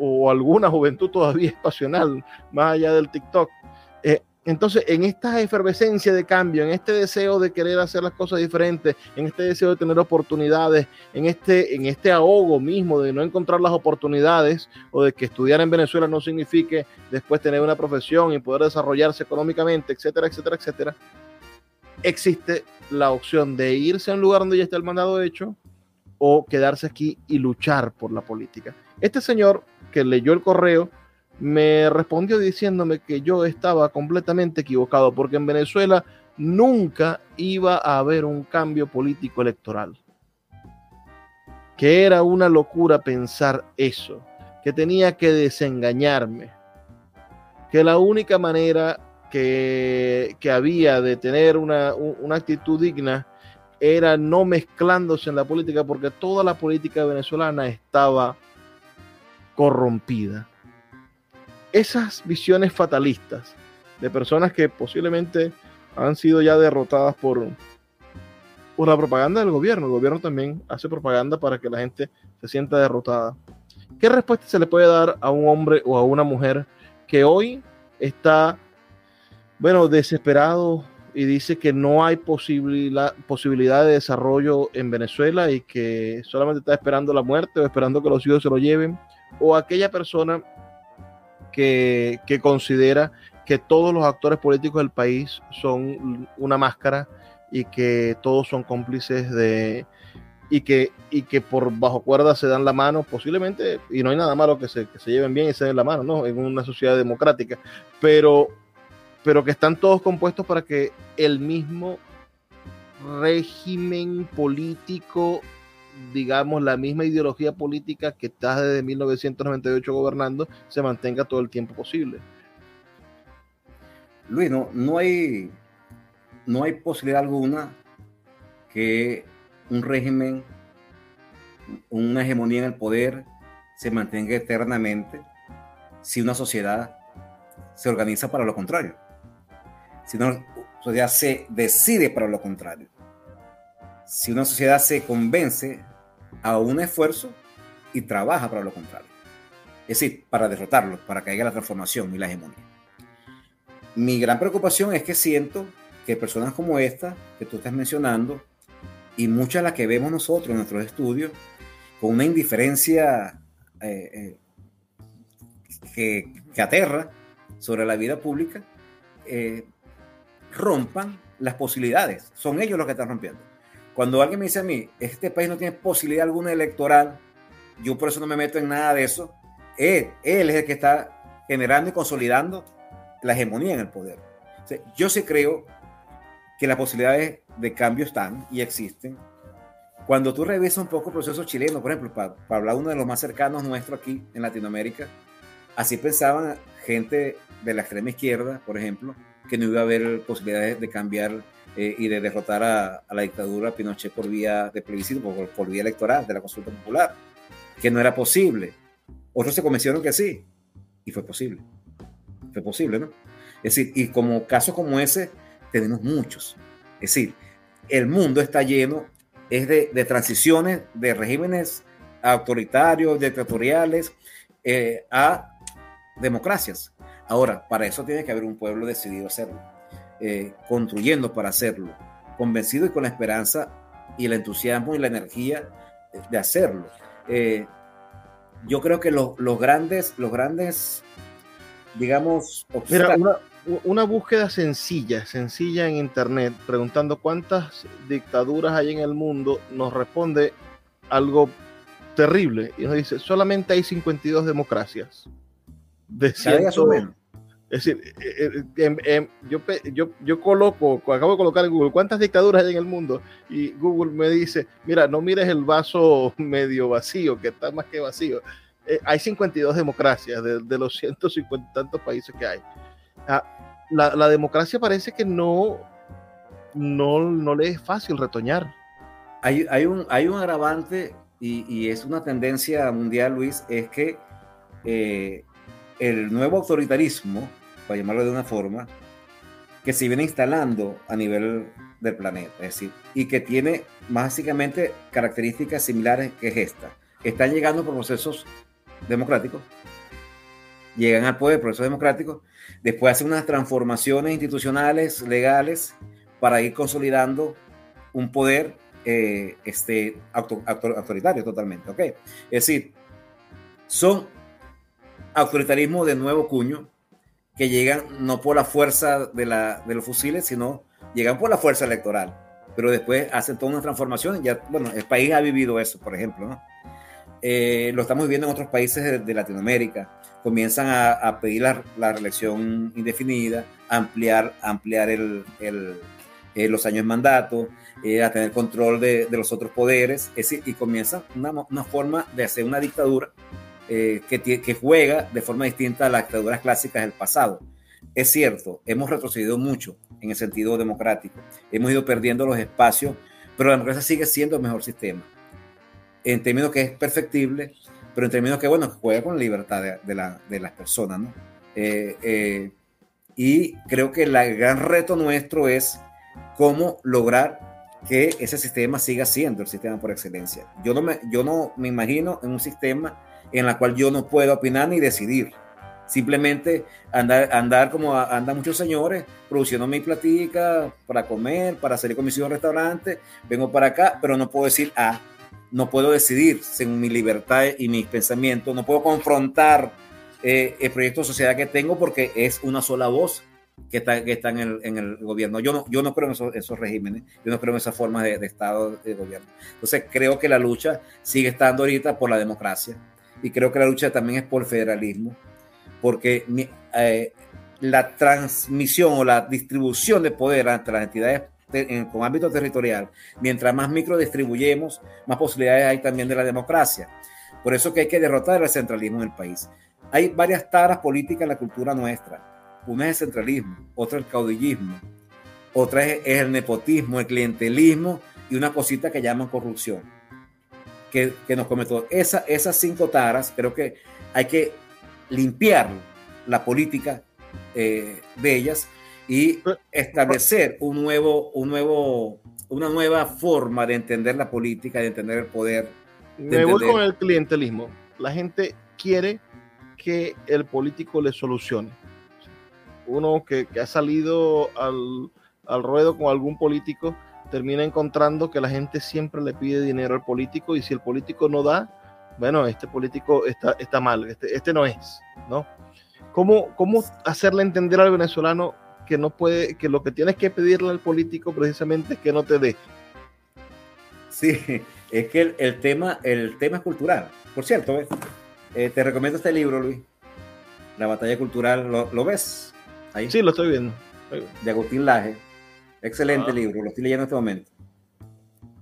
o, alguna juventud todavía es pasional, más allá del TikTok. Entonces, en esta efervescencia de cambio, en este deseo de querer hacer las cosas diferentes, en este deseo de tener oportunidades, en este, en este ahogo mismo de no encontrar las oportunidades o de que estudiar en Venezuela no signifique después tener una profesión y poder desarrollarse económicamente, etcétera, etcétera, etcétera, existe la opción de irse a un lugar donde ya está el mandado hecho o quedarse aquí y luchar por la política. Este señor que leyó el correo me respondió diciéndome que yo estaba completamente equivocado porque en Venezuela nunca iba a haber un cambio político electoral. que era una locura pensar eso, que tenía que desengañarme, que la única manera que, había de tener una, una actitud digna era no mezclándose en la política, porque toda la política venezolana estaba corrompida. Esas visiones fatalistas de personas que posiblemente han sido ya derrotadas por, por la propaganda del gobierno. El gobierno también hace propaganda para que la gente se sienta derrotada. ¿Qué respuesta se le puede dar a un hombre o a una mujer que hoy está, bueno, desesperado y dice que no hay posibilidad, posibilidad de desarrollo en Venezuela y que solamente está esperando la muerte o esperando que los hijos se lo lleven? ¿O aquella persona que, considera que todos los actores políticos del país son una máscara y que todos son cómplices de y que, y que por bajo cuerda se dan la mano, posiblemente, y no hay nada malo que se, que se lleven bien y se den la mano, ¿no? En una sociedad democrática, pero, pero que están todos compuestos para que el mismo régimen político, digamos, la misma ideología política que está desde 1998 gobernando, se mantenga todo el tiempo posible. Luis, no, no, hay, no hay posibilidad alguna que un régimen, una hegemonía en el poder se mantenga eternamente si una sociedad se organiza para lo contrario. Si una sociedad se decide para lo contrario. Si una sociedad se convence a un esfuerzo y trabaja para lo contrario. Es decir, para derrotarlo, para que haya la transformación y la hegemonía mi gran preocupación es que siento que personas como esta que tú estás mencionando y muchas las que vemos nosotros en nuestros estudios, con una indiferencia eh, eh, que, aterra sobre la vida pública, eh, rompan las posibilidades. Son ellos los que están rompiendo. Cuando alguien me dice a mí, este país no tiene posibilidad alguna electoral, yo por eso no me meto en nada de eso, él, él es el que está generando y consolidando la hegemonía en el poder. yo sí creo que las posibilidades de cambio están y existen. Cuando tú revisas un poco el proceso chileno, por ejemplo, para, hablar uno de los más cercanos nuestros aquí en Latinoamérica, así pensaban gente de la extrema izquierda, por ejemplo, que no iba a haber posibilidades de cambiar eh, y de derrotar a, la dictadura Pinochet por vía de plebiscito, por, vía electoral, de la consulta popular, que no era posible. Otros se convencieron que sí, y fue posible fue posible, ¿no? Es decir, y como casos como ese, tenemos muchos. Es decir, el mundo está lleno es de, de transiciones de regímenes autoritarios, dictatoriales, eh, a democracias. Ahora, para eso tiene que haber un pueblo decidido a hacerlo, eh, construyendo para hacerlo, convencido y con la esperanza y el entusiasmo y la energía de hacerlo. Eh, yo creo que los, los, grandes, los grandes digamos, una, búsqueda sencilla, sencilla en internet, preguntando cuántas dictaduras hay en el mundo, nos responde algo terrible y nos dice, solamente hay 52 democracias. De Es decir, eh, eh, em, yo, yo, yo coloco, acabo de colocar en Google cuántas dictaduras hay en el mundo y Google me dice, mira, no mires el vaso medio vacío, que está más que vacío. Eh, hay 52 democracias de, los 150 tantos países que hay. Ah, la, democracia parece que no, no, no le es fácil retoñar. Hay, hay, un, hay un agravante y, es una tendencia mundial, Luis, es que eh, el nuevo autoritarismo, para llamarlo de una forma, que se viene instalando a nivel del planeta, es decir, y que tiene básicamente características similares que esta. Están llegando por procesos democráticos, llegan al poder, proceso democrático, después hacen unas transformaciones institucionales, legales, para ir consolidando un poder eh, este, autoritario totalmente. ¿ok? Es decir, son autoritarismo de nuevo cuño que llegan no por la fuerza de, la, de los fusiles, sino llegan por la fuerza electoral. Pero después hacen toda una transformación. Ya, bueno, el país ha vivido eso, por ejemplo, ¿no? Eh, lo estamos viendo en otros países de, Latinoamérica. Comienzan a, pedir la, reelección indefinida, ampliar, ampliar el, eh, los años de mandato, eh, a tener control de, de, los otros poderes, es, y comienza una, una, forma de hacer una dictadura eh, que, juega de forma distinta a las dictaduras clásicas del pasado. Es cierto, hemos retrocedido mucho en el sentido democrático, hemos ido perdiendo los espacios, pero la democracia sigue siendo el mejor sistema, en términos que es perfectible, pero en términos que, bueno, juega con la libertad de, la, las personas, ¿no? Eh, eh, y creo que el gran reto nuestro es cómo lograr que ese sistema siga siendo el sistema por excelencia. Yo no me imagino en un sistema en el cual yo no puedo opinar ni decidir. Simplemente andar, andar como andan muchos señores, produciendo mi platica para comer, para salir con mis hijos al restaurante, vengo para acá, pero no puedo decir, ah, no puedo decidir según mi libertad y mis pensamientos, no puedo confrontar eh, el proyecto de sociedad que tengo porque es una sola voz que está, que está en, el, en el gobierno. Yo no, yo no creo en esos, esos regímenes, yo no creo en esas formas de, de, Estado de gobierno. Entonces creo que la lucha sigue estando ahorita por la democracia y creo que la lucha también es por federalismo, porque eh, la transmisión o la distribución de poder entre las entidades en, con ámbito territorial, mientras más micro distribuyemos, más posibilidades hay también de la democracia. Por eso que hay que derrotar el centralismo en el país. Hay varias taras políticas en la cultura nuestra. Una es el centralismo, otra el caudillismo, otra es, es el nepotismo, el clientelismo y una cosita que llaman corrupción, que, que nos comentó. Esa, esas cinco taras creo que hay que limpiar la política eh, de ellas y establecer un nuevo, un nuevo, una nueva forma de entender la política, de entender el poder. Me voy con el clientelismo. La gente quiere que el político le solucione. Uno que, que ha salido al, al, ruedo con algún político termina encontrando que la gente siempre le pide dinero al político y si el político no da, bueno, este político está, está mal, este, este no es, ¿no? ¿Cómo, ¿Cómo hacerle entender al venezolano que no puede, que lo que tienes que pedirle al político precisamente es que no te dé? Sí, es que el, el tema, el tema es cultural. Por cierto, ¿ves? Eh, te recomiendo este libro, Luis. La batalla cultural, ¿lo, lo ves? Ahí. Sí, lo estoy viendo. De Agustín Laje. Excelente ah. libro, lo estoy leyendo en este momento.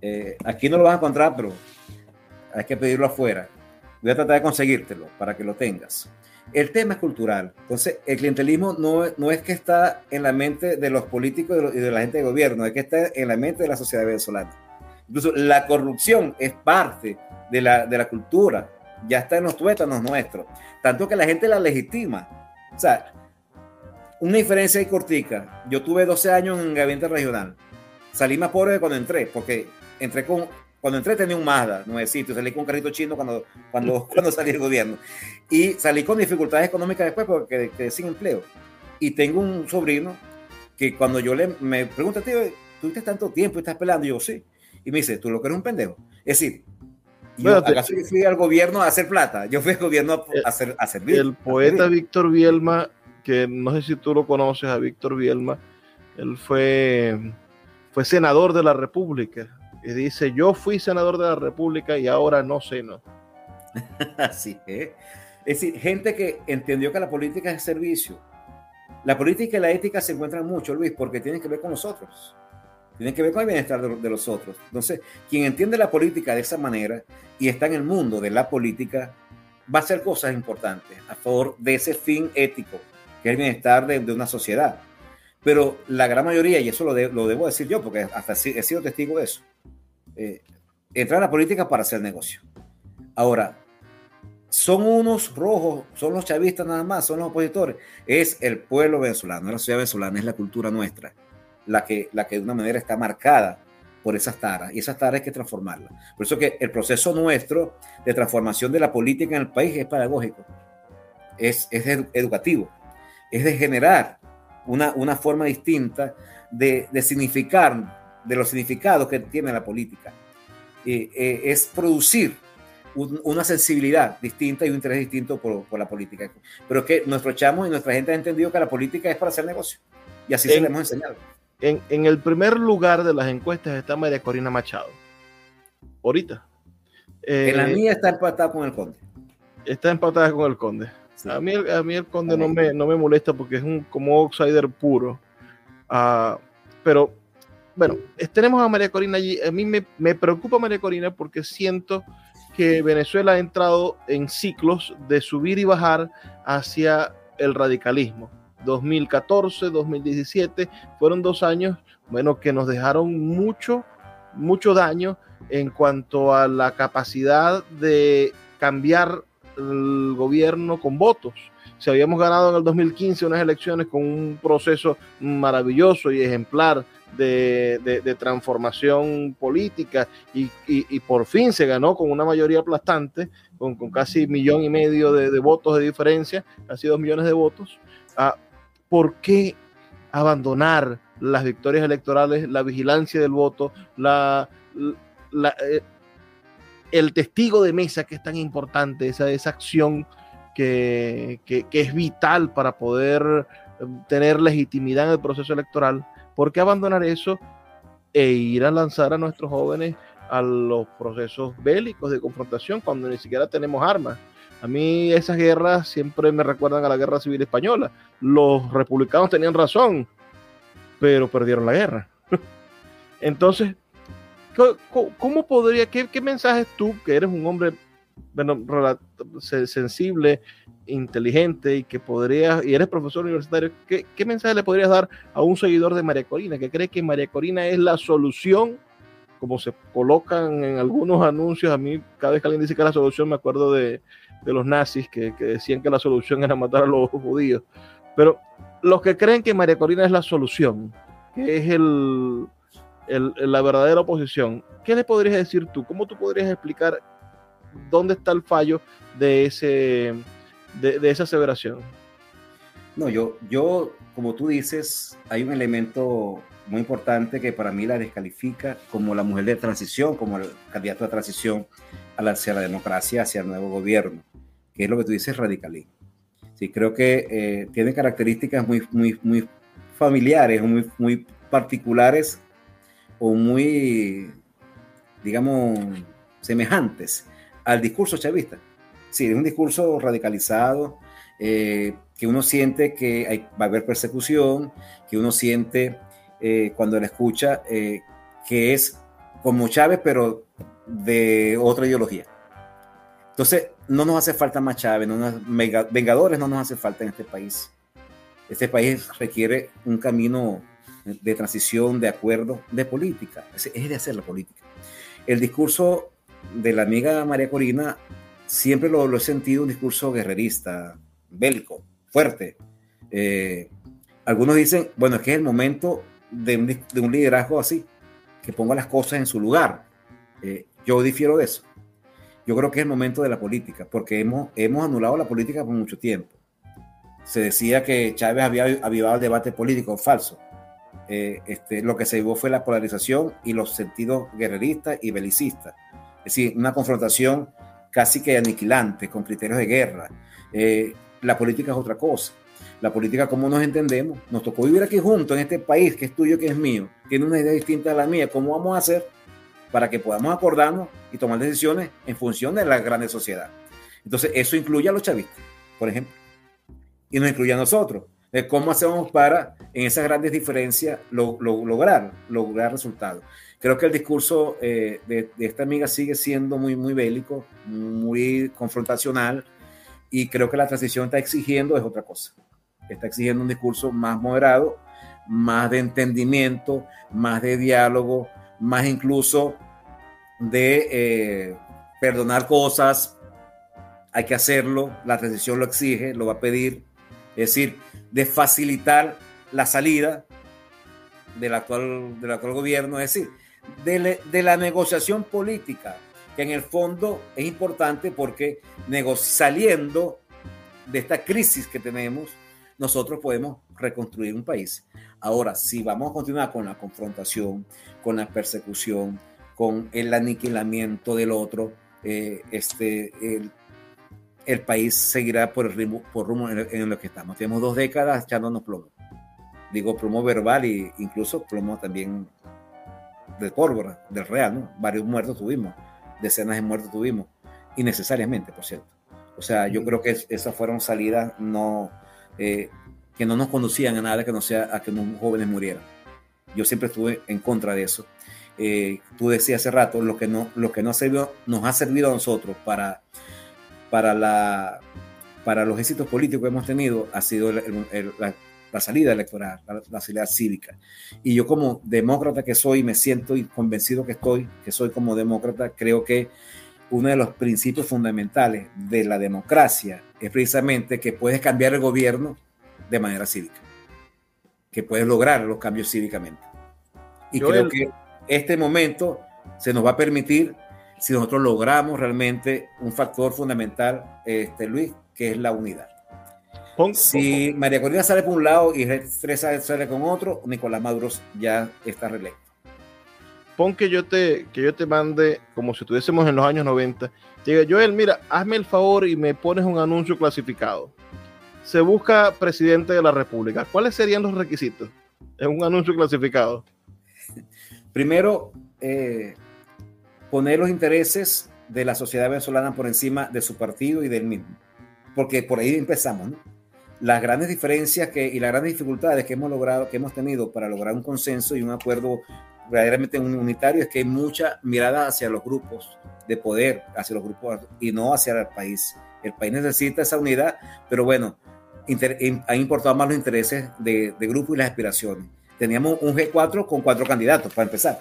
Eh, aquí no lo vas a encontrar, pero hay que pedirlo afuera. Voy a tratar de conseguírtelo para que lo tengas. El tema es cultural. Entonces, el clientelismo no, no es que está en la mente de los políticos y de, los, y de la gente de gobierno, es que está en la mente de la sociedad venezolana. Incluso la corrupción es parte de la, de la cultura, ya está en los tuétanos nuestros. Tanto que la gente la legitima. O sea, una diferencia ahí cortica. Yo tuve 12 años en gabinete regional. Salí más pobre de cuando entré, porque entré con, cuando entré tenía un Mazda, nuevecito, salí con un carrito chino cuando, cuando, cuando salí del gobierno. Y salí con dificultades económicas después porque quedé sin empleo. Y tengo un sobrino que cuando yo le me pregunta, tío, ¿tú tienes tanto tiempo y estás pelando? Y yo, sí. Y me dice, ¿tú lo que eres un pendejo? Es decir, yo, ¿acaso yo fui al gobierno a hacer plata? Yo fui al gobierno a, a, hacer, a servir. El poeta Víctor Bielma, que no sé si tú lo conoces a Víctor Bielma, él fue, fue senador de la República. Y dice, yo fui senador de la República y ahora no sé, no. Así es. Es decir, gente que entendió que la política es servicio. La política y la ética se encuentran mucho, Luis, porque tienen que ver con nosotros tiene que ver con el bienestar de, los otros. Entonces, quien entiende la política de esa manera y está en el mundo de la política, va a hacer cosas importantes a favor de ese fin ético, que es el bienestar de, una sociedad. Pero la gran mayoría, y eso lo, de, lo, debo decir yo, porque hasta he sido testigo de eso, eh, entra a la política para hacer negocio. Ahora, son unos rojos, son los chavistas nada más, son los opositores. Es el pueblo venezolano, es la sociedad venezolana, es la cultura nuestra la que, la que de una manera está marcada por esas taras y esas taras hay que transformarlas. Por eso que el proceso nuestro de transformación de la política en el país es pedagógico, es, es educativo, es de generar una, una forma distinta de, de, significar, de los significados que tiene la política. Eh, eh, es producir un, una sensibilidad distinta y un interés distinto por, por, la política. Pero es que nuestro chamo y nuestra gente ha entendido que la política es para hacer negocio. Y así en, se le hemos enseñado. En, en, el primer lugar de las encuestas está María Corina Machado. Ahorita. Eh, en la mía está empatada con el Conde. Está empatada con el Conde. Sí. A, mí, a mí el Conde no me, no me molesta porque es un como outsider puro. Uh, pero bueno, tenemos a María Corina allí. A mí me, me preocupa María Corina porque siento que Venezuela ha entrado en ciclos de subir y bajar hacia el radicalismo. 2014, 2017 fueron dos años, bueno, que nos dejaron mucho, mucho daño en cuanto a la capacidad de cambiar el gobierno con votos. Si habíamos ganado en el 2015 unas elecciones con un proceso maravilloso y ejemplar de, transformación política y, por fin se ganó con una mayoría aplastante, con, casi millón y medio de, votos de diferencia, casi dos millones de votos. Ah, ¿Por qué abandonar las victorias electorales, la vigilancia del voto, la, eh, el testigo de mesa que es tan importante, esa, esa acción que, que, es vital para poder eh, tener legitimidad en el proceso electoral, ¿por qué abandonar eso e ir a lanzar a nuestros jóvenes a los procesos bélicos de confrontación cuando ni siquiera tenemos armas? A mí esas guerras siempre me recuerdan a la guerra civil española. Los republicanos tenían razón, pero perdieron la guerra. Entonces, ¿cómo, podría, qué, qué, mensajes tú, que eres un hombre bueno, sensible, inteligente y que podrías, y eres profesor universitario, ¿qué, ¿qué, mensaje le podrías dar a un seguidor de María Corina que cree que María Corina es la solución, como se colocan en algunos anuncios? A mí, cada vez que alguien dice que es la solución, me acuerdo de, de los nazis que, que, decían que la solución era matar a los judíos. Pero los que creen que María Corina es la solución, que es el, la verdadera oposición, ¿qué le podrías decir tú? ¿Cómo tú podrías explicar dónde está el fallo de, ese, de esa aseveración? No, yo, yo, como tú dices, hay un elemento muy importante que para mí la descalifica como la mujer de transición, como el candidato de transición hacia la democracia, hacia el nuevo gobierno que es lo que tú dices, radicalismo. Sí, creo que eh, tiene características muy, muy, muy familiares, muy, muy particulares o muy, digamos, semejantes al discurso chavista. Sí, es un discurso radicalizado, eh, que uno siente que va a haber persecución, que uno siente eh, cuando la escucha que es como Chávez, pero de otra ideología. Entonces, no nos hace falta más Chávez, no Vengadores no nos hace falta en este país. Este país requiere un camino de transición, de acuerdo, de política. Es, de hacer la política. El discurso de la amiga María Corina siempre lo, he sentido un discurso guerrerista, bélico, fuerte. Eh, algunos dicen, bueno, es que es el momento de un, liderazgo así, que ponga las cosas en su lugar. Eh, yo difiero de eso yo creo que es el momento de la política, porque hemos, hemos anulado la política por mucho tiempo. Se decía que Chávez había avivado el debate político, falso. Eh, este, lo que se vio fue la polarización y los sentidos guerreristas y belicistas. Es decir, una confrontación casi que aniquilante, con criterios de guerra. Eh, la política es otra cosa. La política, como nos entendemos, nos tocó vivir aquí juntos en este país que es tuyo, que es mío, tiene una idea distinta a la mía. ¿Cómo vamos a hacer para que podamos acordarnos y tomar decisiones en función de la grande sociedad. Entonces, eso incluye a los chavistas, por ejemplo, y nos incluye a nosotros. ¿Cómo hacemos para, en esas grandes diferencias, lograr, lograr resultados? Creo que el discurso eh, de, esta amiga sigue siendo muy, muy bélico, muy confrontacional, y creo que la transición está exigiendo es otra cosa. Está exigiendo un discurso más moderado, más de entendimiento, más de diálogo, más incluso de eh, perdonar cosas, hay que hacerlo, la transición lo exige, lo va a pedir, es decir, de facilitar la salida del actual, del actual gobierno, es decir, de, de la negociación política, que en el fondo es importante porque saliendo de esta crisis que tenemos, nosotros podemos reconstruir un país. Ahora, si vamos a continuar con la confrontación, con la persecución, con el aniquilamiento del otro, eh, este, país seguirá por el ritmo, por rumbo en, en, lo que estamos. Tenemos dos décadas echándonos plomo. Digo plomo verbal e incluso plomo también de pólvora, del real, ¿no? Varios muertos tuvimos, decenas de muertos tuvimos, innecesariamente, por cierto. O sea, yo creo que esas fueron salidas no, eh, que no nos conducían a nada que no sea a que los jóvenes murieran. Yo siempre estuve en contra de eso. Eh, tú decías hace rato, lo que, no, lo que no ha servido, nos ha servido a nosotros para, para, la, para los éxitos políticos que hemos tenido ha sido la, salida electoral, la, salida cívica. Y yo como demócrata que soy, me siento y convencido que estoy, que soy como demócrata, creo que uno de los principios fundamentales de la democracia es precisamente que puedes cambiar el gobierno de manera cívica, que puedes lograr los cambios cívicamente. Y creo que este momento se nos va a permitir si nosotros logramos realmente un factor fundamental, este, Luis, que es la unidad. si María Corina sale por un lado y Teresa sale con otro, Nicolás Maduro ya está reelecto. Pon que yo te, que yo te mande, como si estuviésemos en los años 90, diga, Joel, mira, hazme el favor y me pones un anuncio clasificado. Se busca presidente de la República. ¿Cuáles serían los requisitos? Es un anuncio clasificado. Primero, eh, poner los intereses de la sociedad venezolana por encima de su partido y del mismo. Porque por ahí empezamos, ¿no? Las grandes diferencias que, y las grandes dificultades que hemos logrado, que hemos tenido para lograr un consenso y un acuerdo verdaderamente unitario es que hay mucha mirada hacia los grupos de poder, hacia los grupos y no hacia el país. El país necesita esa unidad, pero bueno, han importado más los intereses de, de grupos y las aspiraciones. Teníamos un G4 con cuatro candidatos para empezar,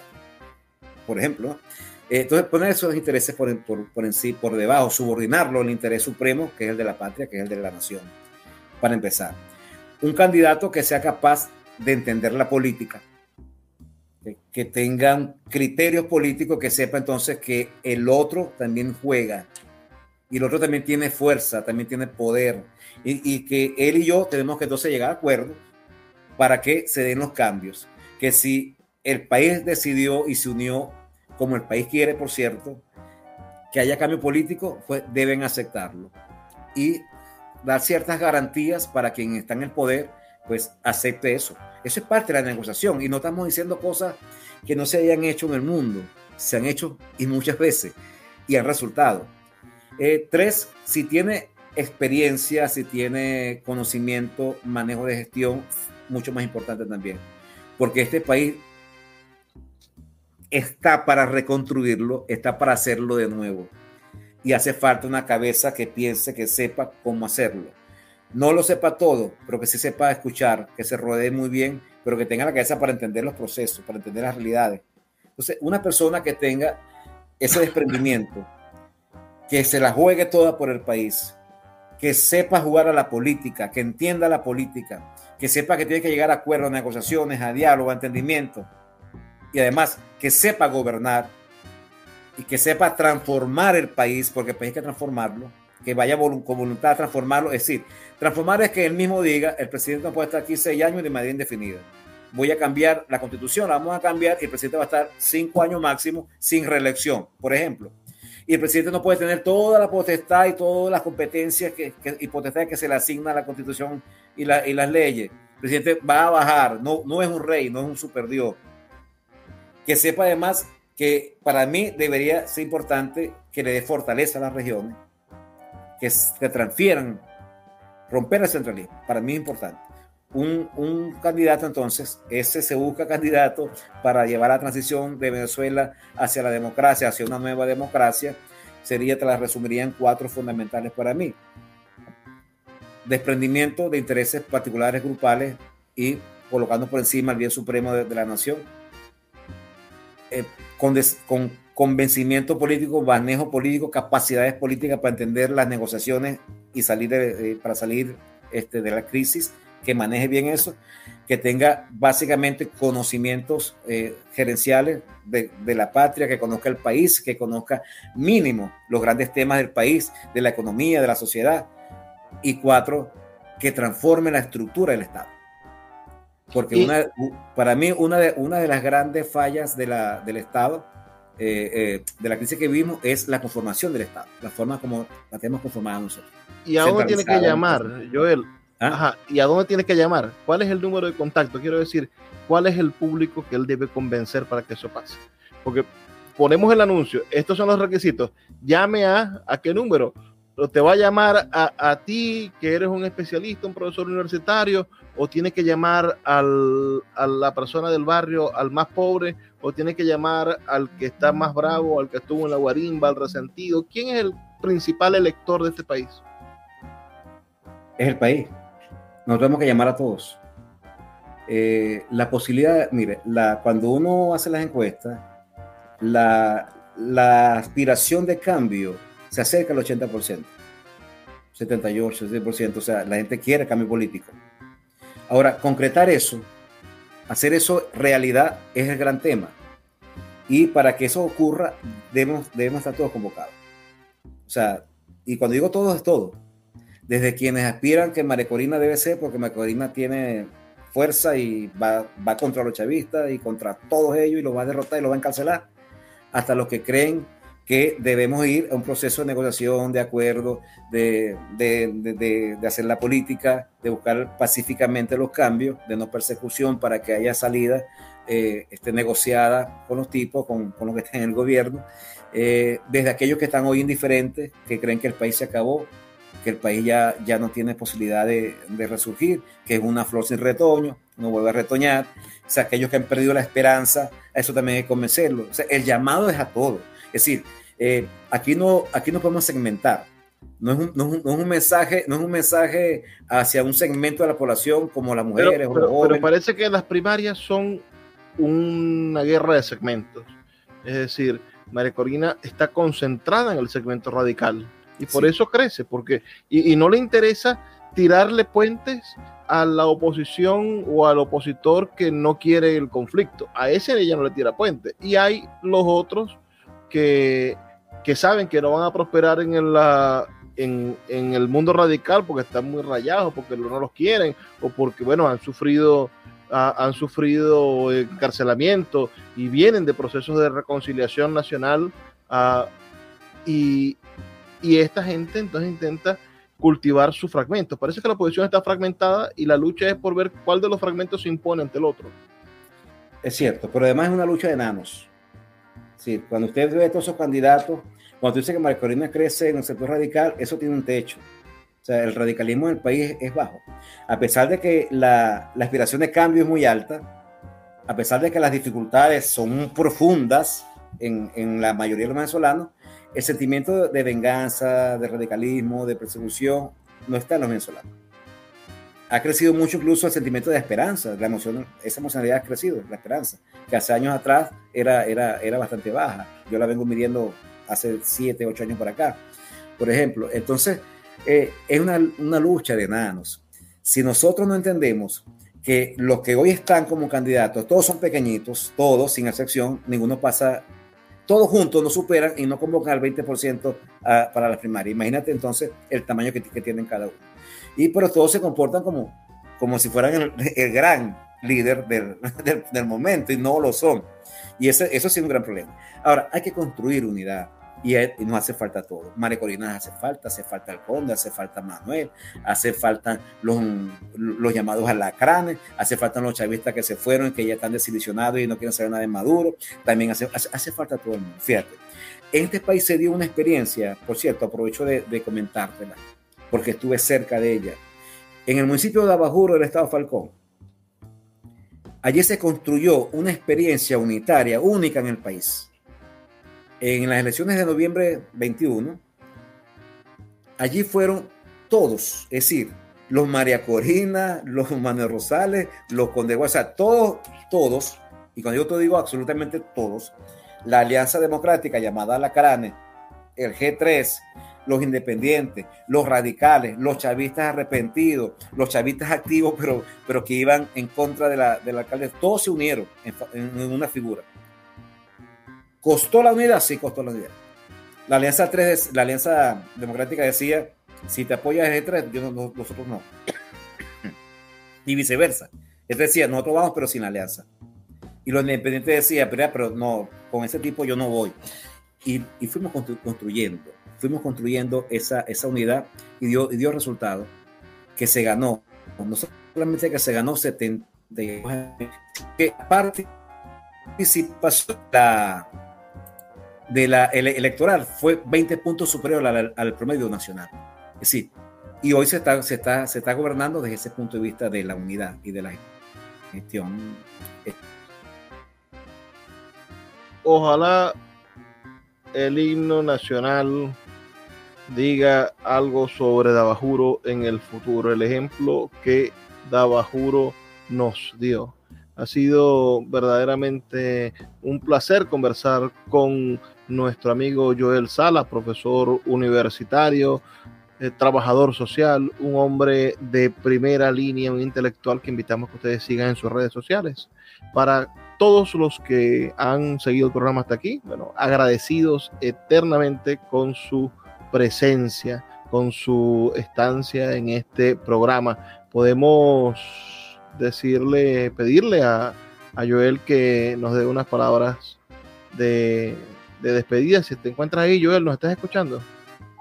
por ejemplo. Eh, entonces, poner esos intereses por, por, por, en sí, por debajo, subordinarlo al interés supremo, que es el de la patria, que es el de la nación, para empezar. Un candidato que sea capaz de entender la política, que, que tengan criterios políticos, que sepa entonces que el otro también juega y el otro también tiene fuerza, también tiene poder, y, y que él y yo tenemos que entonces llegar a acuerdo para que se den los cambios. Que si el país decidió y se unió como el país quiere, por cierto, que haya cambio político, pues deben aceptarlo. Y dar ciertas garantías para quien está en el poder, pues acepte eso. Eso es parte de la negociación y no estamos diciendo cosas que no se hayan hecho en el mundo, se han hecho y muchas veces y han resultado. Eh, tres, si tiene experiencia, si tiene conocimiento, manejo de gestión, mucho más importante también, porque este país está para reconstruirlo, está para hacerlo de nuevo. Y hace falta una cabeza que piense, que sepa cómo hacerlo. No lo sepa todo, pero que sí sepa escuchar, que se rodee muy bien, pero que tenga la cabeza para entender los procesos, para entender las realidades. Entonces, una persona que tenga ese desprendimiento, que se la juegue toda por el país, que sepa jugar a la política, que entienda la política, que sepa que tiene que llegar a acuerdos, negociaciones, a diálogo, a entendimiento, y además que sepa gobernar y que sepa transformar el país, porque el país hay que transformarlo, que vaya con voluntad a transformarlo. Es decir, transformar es que él mismo diga, el presidente no puede estar aquí seis años de manera indefinida. Voy a cambiar la constitución, la vamos a cambiar y el presidente va a estar cinco años máximo sin reelección, por ejemplo. Y el presidente no puede tener toda la potestad y todas las competencias que, y potestades que se le asigna a la constitución y, la, y las leyes. El presidente va a bajar, no, no es un rey, no es un superdios que sepa además que para mí debería ser importante que le dé fortaleza a las regiones, que se transfieran, romper el centralismo. Para mí es importante. Un, candidato entonces, ese se busca candidato para llevar la transición de Venezuela hacia la democracia, hacia una nueva democracia, sería, te la resumiría en cuatro fundamentales para mí. Desprendimiento de intereses particulares grupales y colocando por encima el bien supremo de la nación eh, con, con, convencimiento político, manejo político, capacidades políticas para entender las negociaciones y salir de, para salir este, de la crisis, que maneje bien eso, que tenga básicamente conocimientos eh, gerenciales de, la patria, que conozca el país, que conozca mínimo los grandes temas del país, de la economía, de la sociedad. Y cuatro, que transforme la estructura del Estado. Porque una, para mí una de, una de las grandes fallas de la, del Estado, eh, eh, de la crisis que vivimos, es la conformación del Estado, la forma como la tenemos conformada nosotros. ¿Y a dónde tiene que llamar, Joel? ¿Ah? Ajá, ¿y a dónde tiene que llamar? ¿Cuál es el número de contacto? Quiero decir, ¿cuál es el público que él debe convencer para que eso pase? Porque ponemos el anuncio, estos son los requisitos, llame a, ¿a qué número? te va a llamar a, ti, que eres un especialista, un profesor universitario, o tiene que llamar al, a la persona del barrio, al más pobre, o tiene que llamar al que está más bravo, al que estuvo en la guarimba, al resentido. ¿Quién es el principal elector de este país? Es el país. Nos tenemos que llamar a todos. Eh, la posibilidad, mire, la, cuando uno hace las encuestas, la, la aspiración de cambio se acerca al 80%, 78, 70%, o sea, la gente quiere cambio político. Ahora, concretar eso, hacer eso realidad es el gran tema. Y para que eso ocurra, debemos, debemos estar todos convocados. O sea, y cuando digo todo es todo. Desde quienes aspiran que Marecorina debe ser, porque Marecorina tiene fuerza y va, va contra los chavistas y contra todos ellos y los va a derrotar y los va a encarcelar, hasta los que creen que debemos ir a un proceso de negociación, de acuerdo, de, de, de, hacer la política, de buscar pacíficamente los cambios, de no persecución para que haya salida eh, negociada con los tipos, con, con, los que están en el gobierno, eh, desde aquellos que están hoy indiferentes, que creen que el país se acabó, que el país ya, ya no tiene posibilidad de, de resurgir, que es una flor sin retoño, no vuelve a retoñar, o sea, aquellos que han perdido la esperanza, a eso también hay que convencerlo. O sea, el llamado es a todo es decir, eh, aquí, no, aquí no podemos segmentar. No es, un, no, es un, mensaje, no es un mensaje hacia un segmento de la población como las mujeres pero, o pero parece que las primarias son una guerra de segmentos. Es decir, María Corina está concentrada en el segmento radical y por eso crece, porque y, y, no le interesa tirarle puentes a la oposición o al opositor que no quiere el conflicto. A ese ella no le tira puentes. Y hay los otros que, que saben que no van a prosperar en el, en, en, el mundo radical porque están muy rayados, porque no los quieren, o porque, bueno, han sufrido, han sufrido encarcelamiento y vienen de procesos de reconciliación nacional. y, y esta gente entonces intenta cultivar sus fragmentos. Parece que la oposición está fragmentada y la lucha es por ver cuál de los fragmentos se impone ante el otro. Es cierto, pero además es una lucha de enanos. Sí, cuando usted ve todos esos candidatos, cuando dice que María Corina crece en el sector radical, eso tiene un techo. O sea, el radicalismo en el país es bajo. A pesar de que la, la aspiración de cambio es muy alta, a pesar de que las dificultades son profundas en, en la mayoría de los venezolanos, el sentimiento de venganza, de radicalismo, de persecución, no está en los venezolanos ha crecido mucho incluso el sentimiento de esperanza, la emoción, esa emocionalidad ha crecido, la esperanza, que hace años atrás era, era, era bastante baja. Yo la vengo midiendo hace 7, 8 años por acá, por ejemplo. Entonces, eh, es una, una lucha de enanos. Si nosotros no entendemos que los que hoy están como candidatos, todos son pequeñitos, todos, sin excepción, ninguno pasa, todos juntos no superan y no convocan al 20% a, para la primaria. Imagínate entonces el tamaño que, que tienen cada uno y pero todos se comportan como, como si fueran el, el gran líder del, del, del, momento y no lo son. Y eso sí es un gran problema. Ahora, hay que construir unidad y, y nos hace falta todo. María Corina hace falta, hace falta el Conde, hace falta Manuel, hace falta los, los llamados alacranes, hace falta los chavistas que se fueron, que ya están desilusionados y no quieren saber nada de Maduro. También hace, hace, hace falta todo el mundo. Fíjate, en este país se dio una experiencia, por cierto, aprovecho de, de comentártela porque estuve cerca de ella. En el municipio de Abajuro del estado Falcón, allí se construyó una experiencia unitaria única en el país. En las elecciones de noviembre 21, allí fueron todos, es decir, los María Corina, los Manuel Rosales, los Conde o sea, todos, todos, y cuando yo te digo absolutamente todos, la Alianza Democrática llamada La Carane, el G3, los independientes, los radicales, los chavistas arrepentidos, los chavistas activos, pero, pero que iban en contra de la, del alcalde, todos se unieron en, una figura. ¿Costó la unidad? Sí, costó la unidad. La Alianza 3, la Alianza Democrática decía, si te apoyas el 3, yo no, nosotros no. y viceversa. Él decía, nosotros vamos, pero sin alianza. Y los independientes decían, pero, pero no, con ese tipo yo no voy. Y, y fuimos construyendo fuimos construyendo esa, esa unidad y dio, y dio resultado que se ganó, no solamente que se ganó 70, que participación, la, de la electoral fue 20 puntos superior al, promedio nacional. Es decir, y hoy se está, se, está, se está gobernando desde ese punto de vista de la unidad y de la gestión. Ojalá el himno nacional diga algo sobre Dabajuro en el futuro, el ejemplo que Dabajuro nos dio. Ha sido verdaderamente un placer conversar con nuestro amigo Joel Salas, profesor universitario, eh, trabajador social, un hombre de primera línea, un intelectual que invitamos que ustedes sigan en sus redes sociales. Para todos los que han seguido el programa hasta aquí, bueno, agradecidos eternamente con su presencia, con su estancia en este programa. Podemos decirle, pedirle a, Joel que nos dé unas palabras de, despedida. Si te encuentras ahí, Joel, ¿nos estás escuchando?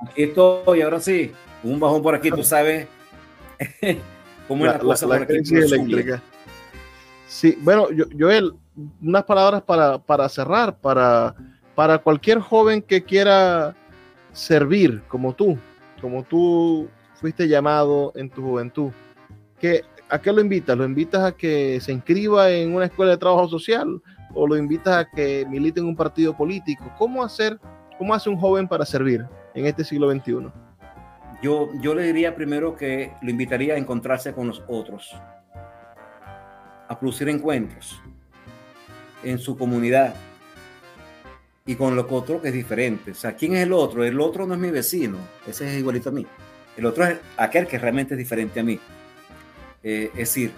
Aquí estoy, ahora sí. Un bajón por aquí, tú sabes cómo es la, cosa por aquí. Eléctrica. Sí, bueno, Joel, unas palabras para, para cerrar, para, para cualquier joven que quiera servir como tú, como tú fuiste llamado en tu juventud. ¿Qué, ¿A qué lo invitas? ¿Lo invitas a que se inscriba en una escuela de trabajo social o lo invitas a que milite en un partido político? ¿Cómo hacer, cómo hace un joven para servir en este siglo XXI? Yo, yo le diría primero que lo invitaría a encontrarse con los otros, a producir encuentros en su comunidad, y con lo otro que es diferente. O sea, ¿quién es el otro? El otro no es mi vecino, ese es igualito a mí. El otro es aquel que realmente es diferente a mí. Eh, es decir,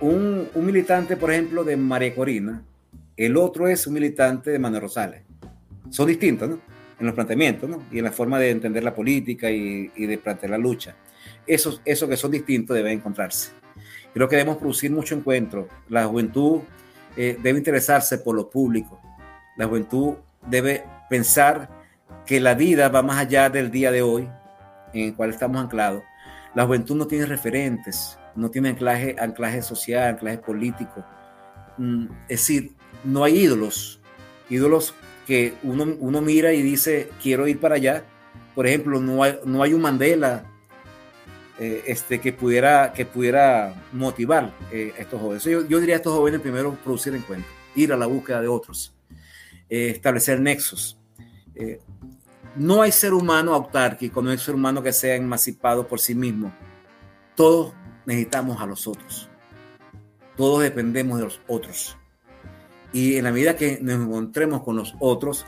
un, militante, por ejemplo, de María Corina, el otro es un militante de Manuel Rosales. Son distintos, ¿no? En los planteamientos, ¿no? Y en la forma de entender la política y, de plantear la lucha. Esos, esos que son distintos deben encontrarse. Creo que debemos producir mucho encuentro. La juventud eh, debe interesarse por lo público, la juventud debe pensar que la vida va más allá del día de hoy en el cual estamos anclados. La juventud no tiene referentes, no tiene anclaje, anclaje social, anclaje político. Mm, es decir, no hay ídolos, ídolos que uno, uno mira y dice, quiero ir para allá. Por ejemplo, no hay, no hay un Mandela eh, este, que, pudiera, que pudiera motivar eh, a estos jóvenes. Yo, yo, diría a estos jóvenes primero producir encuentros, ir a la búsqueda de otros. Eh, establecer nexos. Eh, no hay ser humano autárquico, no hay ser humano que sea emancipado por sí mismo. Todos necesitamos a los otros. Todos dependemos de los otros. Y en la medida que nos encontremos con los otros,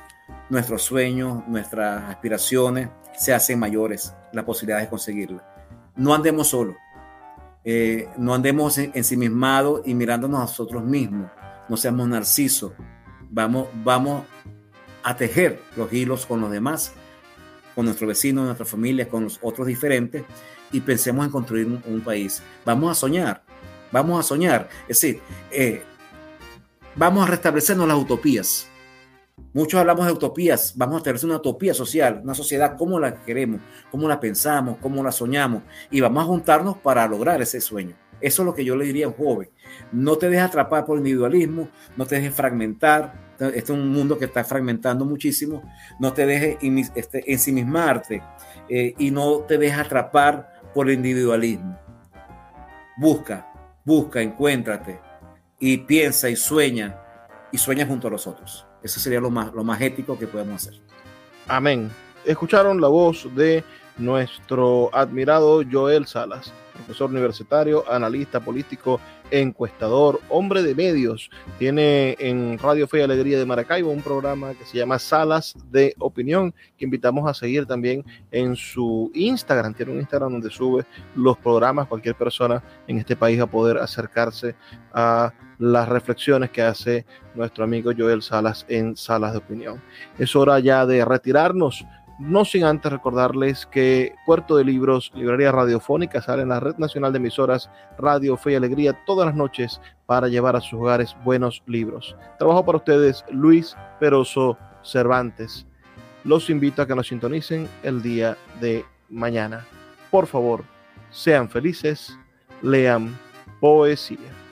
nuestros sueños, nuestras aspiraciones se hacen mayores, la posibilidad de conseguirla. No andemos solos, eh, no andemos ensimismados y mirándonos a nosotros mismos, no seamos narcisos, Vamos, vamos a tejer los hilos con los demás, con nuestros vecinos, nuestra familia, con los otros diferentes y pensemos en construir un, país. Vamos a soñar, vamos a soñar. Es decir, eh, vamos a restablecernos las utopías. Muchos hablamos de utopías, vamos a establecer una utopía social, una sociedad como la queremos, como la pensamos, como la soñamos, y vamos a juntarnos para lograr ese sueño. Eso es lo que yo le diría a un joven. No te dejes atrapar por el individualismo, no te dejes fragmentar. Este es un mundo que está fragmentando muchísimo. No te dejes este, ensimismarte eh, y no te dejes atrapar por el individualismo. Busca, busca, encuéntrate y piensa y sueña y sueña junto a los otros. Eso sería lo más, lo más ético que podemos hacer. Amén. Escucharon la voz de nuestro admirado Joel Salas profesor universitario, analista político, encuestador, hombre de medios. Tiene en Radio Fe y Alegría de Maracaibo un programa que se llama Salas de Opinión, que invitamos a seguir también en su Instagram. Tiene un Instagram donde sube los programas. Cualquier persona en este país va a poder acercarse a las reflexiones que hace nuestro amigo Joel Salas en Salas de Opinión. Es hora ya de retirarnos. No sin antes recordarles que Puerto de Libros, Librería Radiofónica, sale en la Red Nacional de Emisoras Radio Fe y Alegría todas las noches para llevar a sus hogares buenos libros. Trabajo para ustedes Luis Peroso Cervantes. Los invito a que nos sintonicen el día de mañana. Por favor, sean felices, lean poesía.